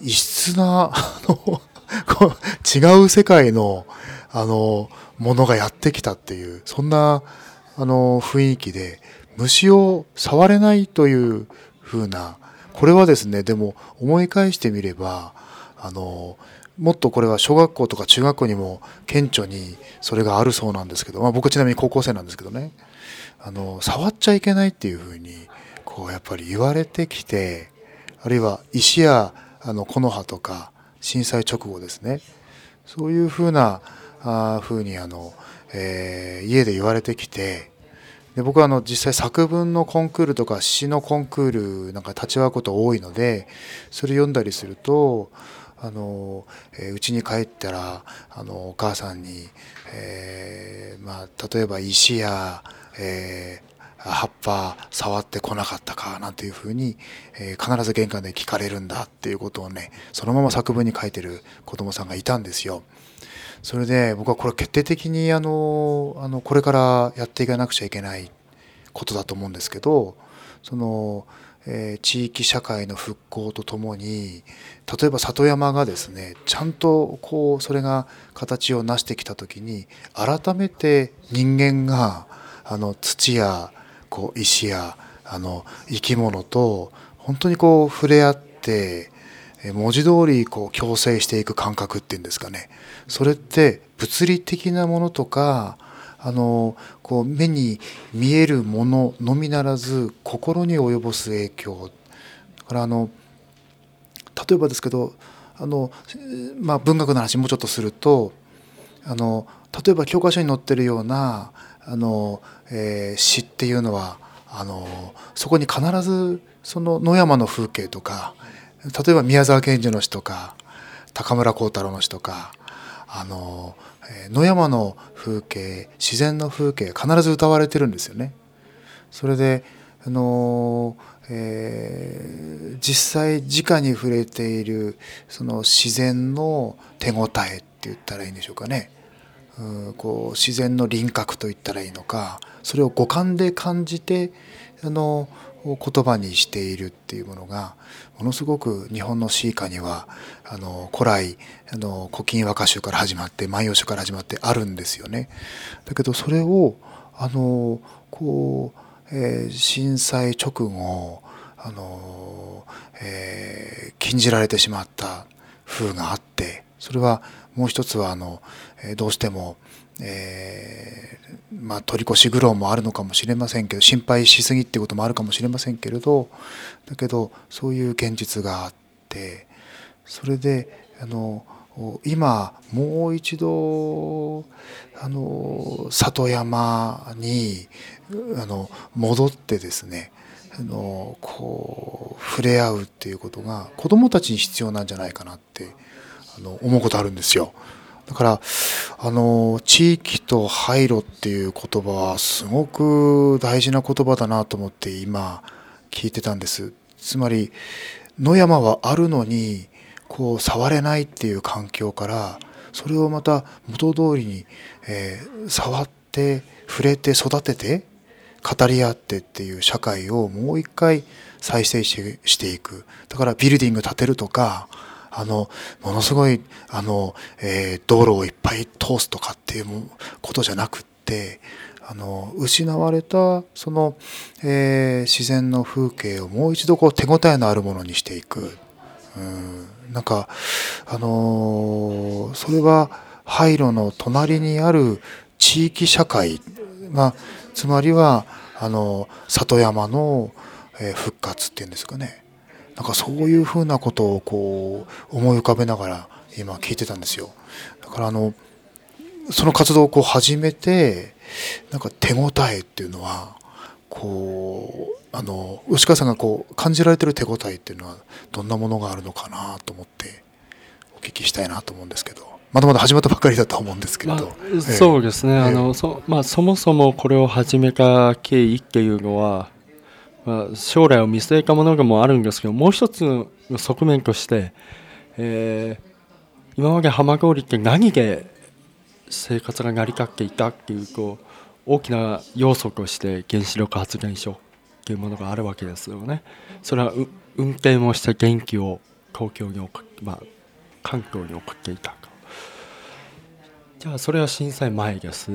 Speaker 5: 異質なあの 違う世界のあのものがやってきたっていうそんなあの雰囲気で虫を触れないという風なこれはですねでも思い返してみればあのもっとこれは小学校とか中学校にも顕著にそれがあるそうなんですけど、まあ、僕ちなみに高校生なんですけどね。あの触っちゃいけないっていうふうにこうやっぱり言われてきてあるいは石やあの木の葉とか震災直後ですね。そういうふうなあふうにあの、えー、家で言われてきてで僕はあの実際作文のコンクールとか詩のコンクールなんか立ち会うこと多いのでそれ読んだりするとあのえー、に帰ったらあのお母さんに、えーまあ、例えば石やえー、葉っぱ触ってこなかったかなんていうふうに、えー、必ず玄関で聞かれるんだっていうことをねそのまま作文に書いてる子どもさんがいたんですよ。それで僕はこれ決定的にあのあのこれからやっていかなくちゃいけないことだと思うんですけどその、えー、地域社会の復興とともに例えば里山がですねちゃんとこうそれが形を成してきた時に改めて人間があの土やこう石やあの生き物と本当にこう触れ合って文字通りこう共生していく感覚っていうんですかね。それって物理的なものとかあのこう目に見えるもののみならず心に及ぼす影響。だからあの例えばですけどあの、まあ、文学の話もうちょっとするとあの例えば教科書に載ってるようなあの、えー、詩っていうのはあのそこに必ずその野山の風景とか例えば宮沢賢治の詩とか高村光太郎の詩とかあの、野山の風景自然の風景必ず歌われてるんですよね。それであのえー、実際直に触れているその自然の手応えって言ったらいいんでしょうかね。うこう自然の輪郭といったらいいのかそれを五感で感じてあのを言葉にしているっていうものがものすごく日本の詩歌にはあの古来あの古今和歌集から始まって万葉集から始まってあるんですよね。だけどそれをあのこう、えー、震災直後あの、えー、禁じられてしまった風があってそれはもう一つはあのどうしても、えー、まあ、取り越し苦労もあるのかもしれませんけど心配しすぎってこともあるかもしれませんけれどだけどそういう現実があっってそれであの今もう一度あの里山にあの戻ってですねあのこう触れ合うっていうことが子どもたちに必要なんじゃないかなってあの思うことあるんですよ。だからあの地域と廃炉っていう言葉はすごく大事な言葉だなと思って今聞いてたんです。つまり野山はあるのにこう触れないっていう環境からそれをまた元通りに、えー、触って触れて育てて語り合ってっていう社会をもう一回再生していくだからビルディング建てるとかあのものすごいあの、えー、道路をいっぱい通すとかっていうことじゃなくってあの失われたその、えー、自然の風景をもう一度こう手応えのあるものにしていく。うんなんかあのー、それは廃炉の隣にある地域社会、まあ、つまりはあの里山の復活っていうんですかねなんかそういうふうなことをこう思い浮かべながら今聞いてたんですよ。だからあのその活動をこう始めてなんか手応えっていうのはこうあの吉川さんがこう感じられてる手応えっていうのはどんなものがあるのかなと思ってお聞きしたいなと思うんですけど。まだまだ始まったばっかりだと思うんですけれど、ま
Speaker 4: あ、そうですね、えあのそまあ、そもそもこれを始めた経緯っていうのは、まあ、将来を見据えたものもあるんですけどもう一つの側面として、えー、今まで浜通りって何で生活が成り立っていたっていうと大きな要素として原子力発電所っていうものがあるわけですよね。それは運転をして電気を東京に送まあ、関東に送っていたと。じゃあそれは震災前です。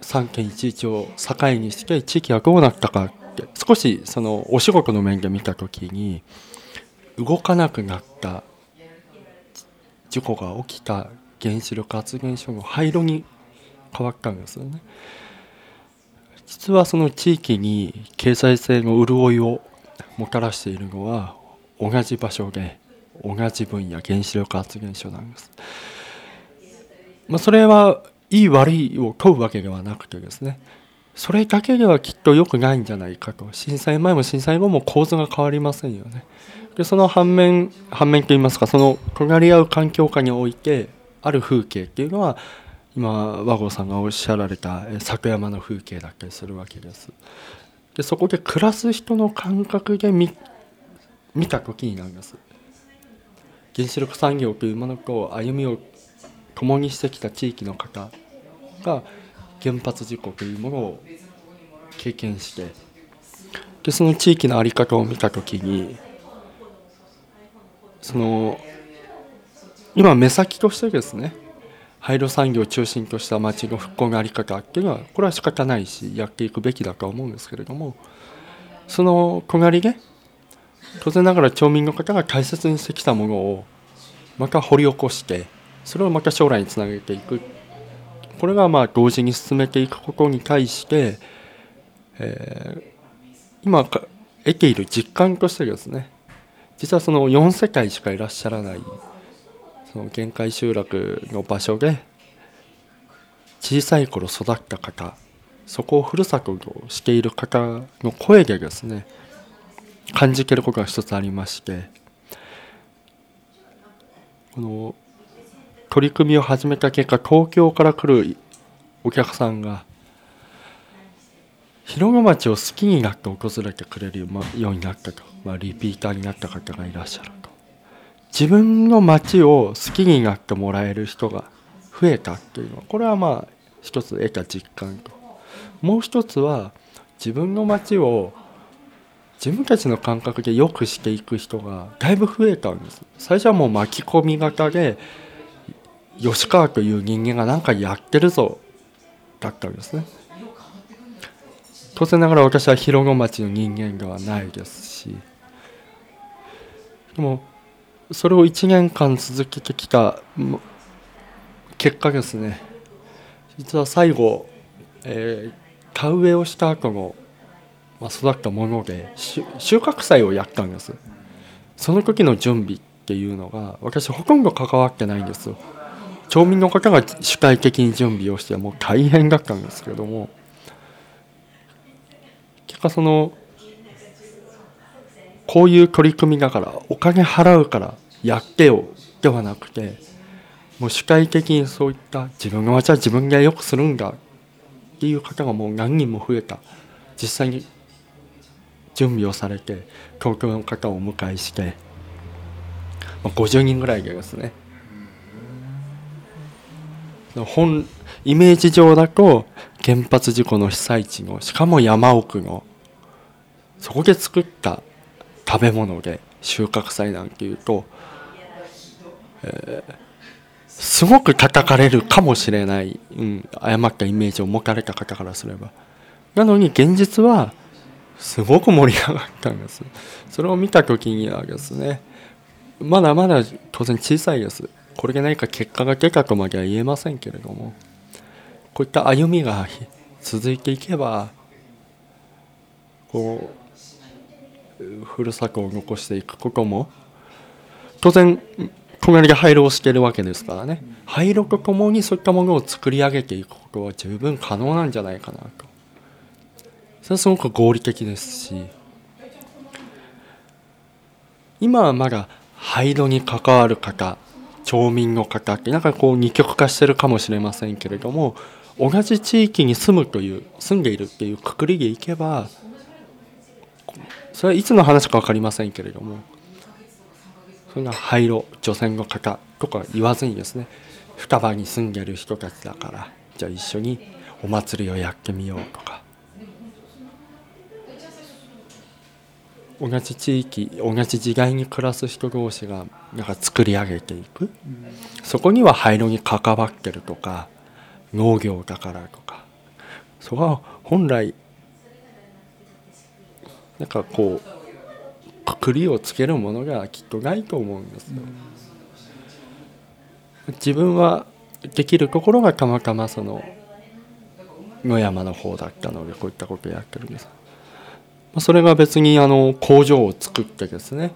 Speaker 4: 3.11を境にして地域はどうなったかって少しそのお仕事の面で見た時に動かなくなった事故が起きた原子力発電所の廃炉に変わったんですよね。実はその地域に経済性の潤いをもたらしているのは同じ場所で同じ分野原子力発電所なんです。まあ、それはいい悪いを問うわけではなくてですねそれだけではきっと良くないんじゃないかと震災前も震災後も構図が変わりませんよね。でその反面反面といいますかその隣り合う環境下においてある風景っていうのは今和合さんがおっしゃられた里山の風景だったりするわけです。でそこで暮らす人の感覚で見見た時になります。原子力産業というものと歩みを共にしてきた地域の方が原発事故というものを経験してでその地域の在り方を見た時にその今目先としてですね廃炉産業を中心とした町の復興の在り方っていうのはこれは仕方ないしやっていくべきだとは思うんですけれどもその隣で当然ながら町民の方が大切にしてきたものをまた掘り起こしてそれをまた将来につなげていく。これがまあ同時に進めていくことに対して、えー、今得ている実感としてですね実はその4世帯しかいらっしゃらないその限界集落の場所で小さい頃育った方そこをふるさととしている方の声でですね感じてることが一つありましてこの取り組みを始めた結果東京から来るお客さんが広野町を好きになって訪れてくれるようになったと、まあ、リピーターになった方がいらっしゃると。自分の街を好きになってもらえる人が増えたっていうのはこれはまあ一つ得た実感と。もう一つは自分の街を自分たちの感覚で良くしていく人がだいぶ増えたんです。最初はもう巻き込み型で吉川という人間が何かやってるぞだったんですね。当然ながら私は広野町の人間ではないですしでもそれを1年間続けてきた結果ですね。実は最後、えー、田植えをした後の、まあ、育ったもので収穫祭をやったんです。その時の準備っていうのが私ほとんど関わってないんですよ。町民の方が主体的に準備をしてもう大変だったんですけれども結果そのこういう取り組みだからお金払うからやってよではなくてもう主体的にそういった自分がじゃあ自分がよくするんだっていう方がもう何人も増えた。実際に準備をされて東京の方をお迎えしてまあ50人ぐらいでですね。本イメージ上だと原発事故の被災地のしかも山奥のそこで作った食べ物で収穫祭なんていうと、えーすごく叩かれるかもしれない、うん、誤ったイメージを持たれた方からすれば。なのに現実はすごく盛り上がったんです。それを見た時にはですねまだまだ当然小さいです。これで何か結果が出たとまでは言えませんけれどもこういった歩みが続いていけばこうふるさとを残していくことも当然隣で廃炉をしてるわけですからね。廃炉とともにそういったものを作り上げていくことは十分可能なんじゃないかなと。それはすごく合理的ですし今はまだ廃炉に関わる方町民の方ってなんかこう二極化してるかもしれませんけれども同じ地域に住むという住んでいるっていうくくりでいけばそれはいつの話か分かりませんけれどもそんな廃炉除染の方とか言わずにですね双葉に住んでる人たちだからじゃあ一緒にお祭りをやってみようとか同じ地域同じ時代に暮らす人同士がなんか作り上げていくそこには廃炉に関わってるとか農業だからとかそれは本来なんかこうくくりをつけるものがきっとないと思うんですよ。自分はできるところがたまたまその野山の方だったのでこういったことやってるんです。まあそれが別にあの工場を作ってですね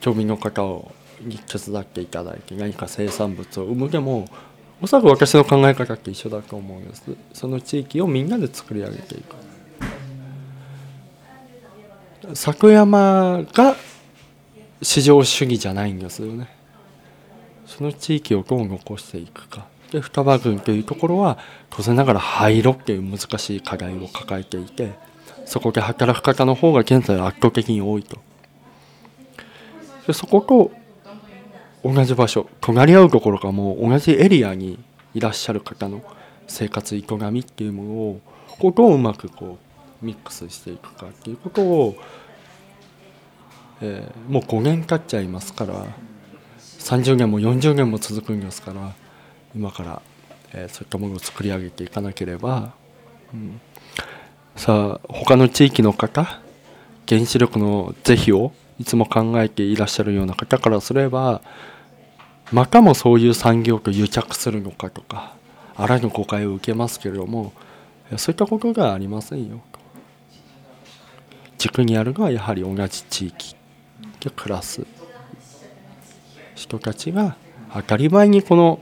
Speaker 4: 町民の方をに手伝っていただいて何か生産物を生むでもおそらく私の考え方って一緒だと思うんです。その地域をみんなで作り上げていく。作山が市場主義じゃないんですよね。その地域をどう残していくか。で双葉郡というところは当然ながら廃炉っていう難しい課題を抱えていてそこで働く方の方が現在圧倒的に多いと。でそこと同じ場所隣り合うところがもう同じエリアにいらっしゃる方の生活営みっていうものをこうどううまくこうミックスしていくかっていうことを、えーもう5年経っちゃいますから30年も40年も続くんですから今から、えーそういったものを作り上げていかなければ、うん。さあ他の地域の方原子力の是非をいつも考えていらっしゃるような方からすればまたもそういう産業と癒着するのかとかあらぬ誤解を受けますけれどもそういったことがありませんよ。と軸にあるのはやはり同じ地域で暮らす。人たちが当たり前にこの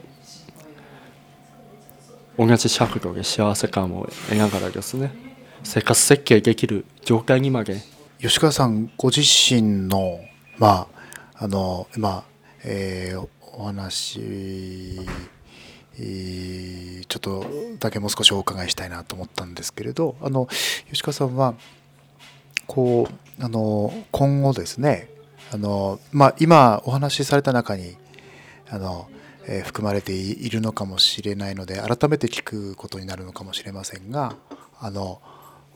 Speaker 4: 同じ尺度で幸せ感を得ながらですね生活設計できる状態にまで。
Speaker 5: 吉川さんご自身のまああの今、えーお話、ちょっとだけもう少しお伺いしたいなと思ったんですけれどあの吉川さんはこうあの今後ですねあの、まあ、今お話しされた中にあの、えー含まれているのかもしれないので改めて聞くことになるのかもしれませんがあの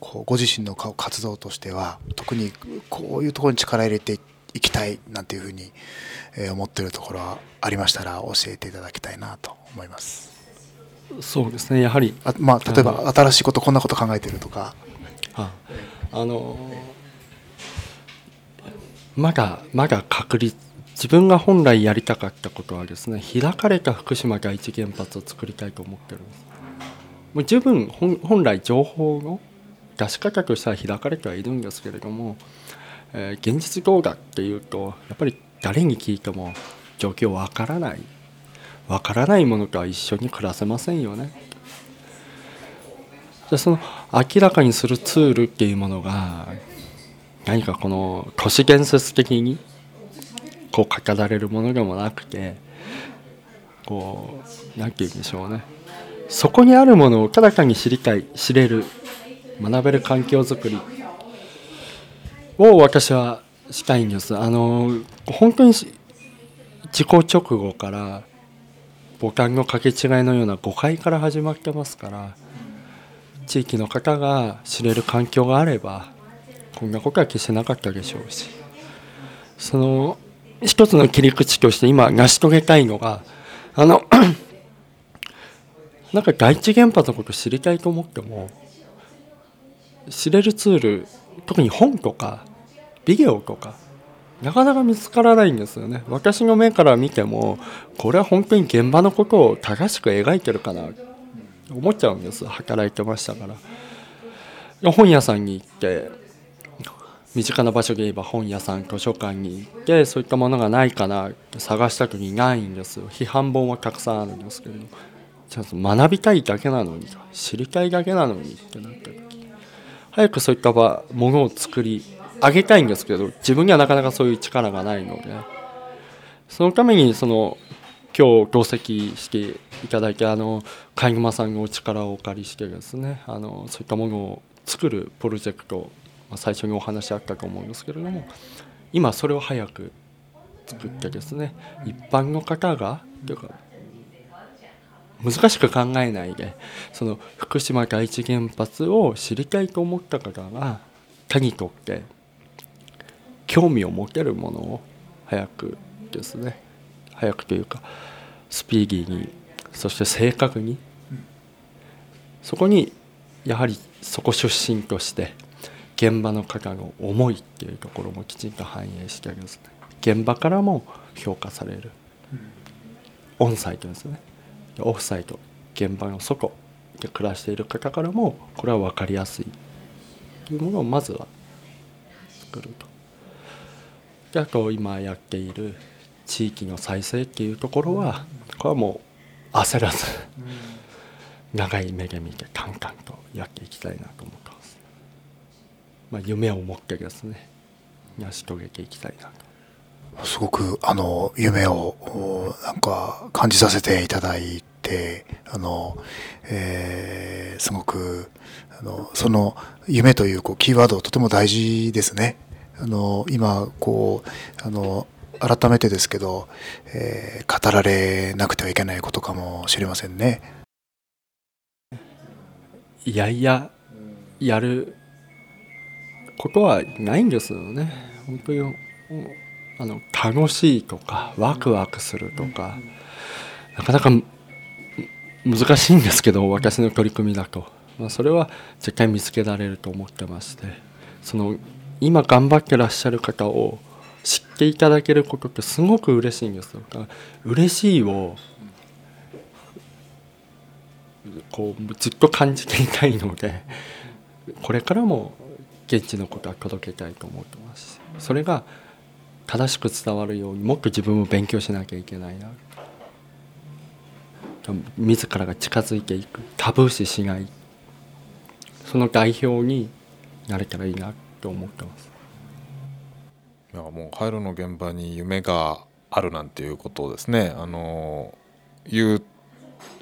Speaker 5: こうご自身の顔活動としては特にこういうところに力入れていきたいなんていうふうにえー思っているところはありましたら教えていただきたいなと思います。
Speaker 4: そうですね。やはり
Speaker 5: あまあ、例えば新しいことこんなこと考えてるとか。
Speaker 4: ああのまだまだ確立自分が本来やりたかったことはですね開かれた福島第一原発を作りたいと思ってるんです。もう十分本本来情報の出し方としては開かれてはいるんですけれども、えー現実動画っていうとやっぱり誰に聞いても状況わからない。わからないものとは一緒に暮らせませんよね。でその明らかにするツールっていうものが何かこの都市建設的にこう語られるものでもなくてこう何て言うんでしょうね。そこにあるものをただ単に知りたい知れる学べる環境づくり。を私はしたいんです。あの本当に事故直後からボタンの掛け違いのような誤解から始まってますから地域の方が知れる環境があればこんなことは決してなかったでしょうしその一つの切り口として今成し遂げたいのがあの なんか第一原発のこと知りたいと思っても知れるツール特に本とかビデオとかなかなか見つからないんですよね。私の目から見てもこれは本当に現場のことを正しく描いてるかな思っちゃうんです。働いてましたから。本屋さんに行って身近な場所で言えば本屋さん図書館に行ってそういったものがないかな探した時にないんですよ。批判本はたくさんあるんですけれど学びたいだけなのに知りたいだけなのにってなった時早くそういった場ものを作り上げたいんですけど自分にはなかなかそういう力がないのでそのためにその今日同席していただいてあの貝沼さんのお力をお借りしてですねあのそういったものを作るプロジェクトまあ最初にお話あったと思うんですけれども今それを早く作ってですね一般の方がというか難しく考えないでその福島第一原発を知りたいと思った方が手に取って興味を持てるものを早くですね早くというかスピーディーにそして正確にそこにやはりそこ出身として現場の方の思いっていうところもきちんと反映してですね。現場からも評価される。オンサイトですねオフサイト現場の外で暮らしている方からもこれは分かりやすいというものをまずは作ると。であと今やっている地域の再生っていうところはこれはもう焦らず長い目で見てカンカンとやっていきたいなと思ってます。まあ、夢を持ってですね成し遂げていきたいなと。
Speaker 5: すごくあの夢をなんか感じさせていただいてあの、えー、すごくあのその夢というこうキーワードとても大事ですね。あの今こうあの改めてですけど、えー、語られなくてはいけないことかもしれませんね。
Speaker 4: いやいややることはないんですよね。本当にあの楽しいとかワクワクするとかなかなか難しいんですけど私の取り組みだと、まあ、それは絶対見つけられると思ってまして。その今頑張ってらっしゃる方を知っていただけることってすごく嬉しいんですよ。嬉しいをこうずっと感じていたいのでこれからも現地のことは届けたいと思ってます。それが正しく伝わるようにもっと自分も勉強しなきゃいけないな。自らが近づいていく。タブー視しない。その代表になれたらいいなと思ってます。
Speaker 3: いやもう廃炉の現場に夢があるなんていうことをですね。あの言う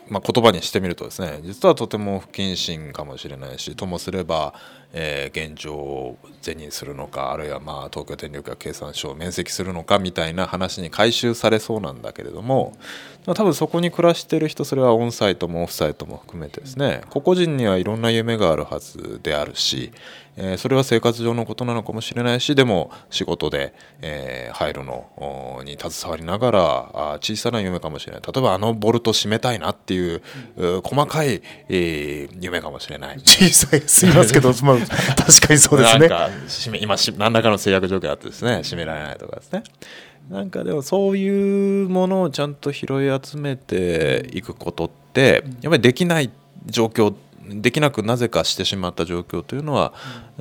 Speaker 3: まあ、言葉にしてみるとですね実はとても不謹慎かもしれないしともすれば、えー、現状を是認するのかあるいはまあ東京電力や経産省を免責するのかみたいな話に回収されそうなんだけれども多分そこに暮らしてる人それはオンサイトもオフサイトも含めてですね個々人にはいろんな夢があるはずであるし、えー、それは生活上のことなのかもしれないしでも仕事で、えー、廃炉のに携わりながら小さな夢かもしれない。例えばあのボルト締めたいなっていう、う細かい、えー、夢かもしれない。
Speaker 5: 小さい。すみますけど、まあ、確かにそうですね。
Speaker 3: 今し何らかの制約条件あってですね。締められないとかですね。なんかでもそういうものをちゃんと拾い集めていくことってやっぱりできない状況できなくなぜかしてしまった状況というのは、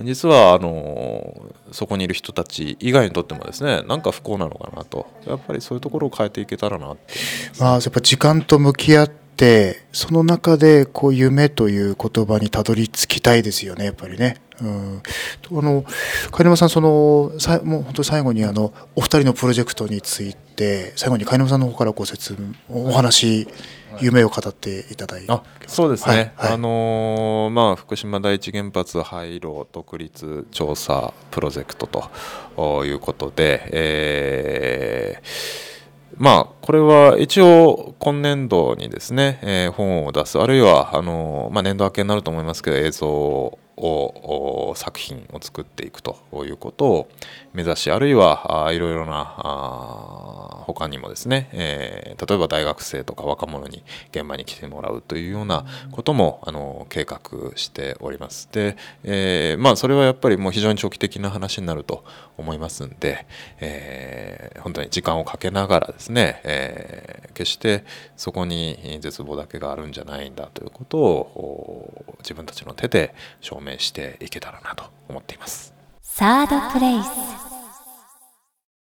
Speaker 3: 実はあのそこにいる人たち以外にとってもですねなんか不幸なのかなと。やっぱりそういうところを変えていけたらなって。
Speaker 5: まあ、やっぱ時間と向き合ってその中でこう夢という言葉にたどり着きたいですよねやっぱりね。うん、あの貝沼さんそのさもう本当最後にあのお二人のプロジェクトについて最後に貝沼さんの方からご説お話夢を語っていただいて。
Speaker 3: あそうですね、
Speaker 5: はい。はい。
Speaker 3: あのーまあ、福島第一原発廃炉独立調査プロジェクトということで、えーまあ、これは一応今年度にですね、えー本を出す。あるいはあのーまあ、年度明けになると思いますけど映像をお作品を作っていくということを目指しあるいはいろいろなあ他にもですね、えー例えば大学生とか若者に現場に来てもらうというようなこともあの計画しております。で、えーまあそれはやっぱりもう非常に長期的な話になると思いますんで、えー本当に時間をかけながらですね、えー決してそこに絶望だけがあるんじゃないんだということを自分たちの手で証明明していけたらなと思っています。
Speaker 1: サードプレイス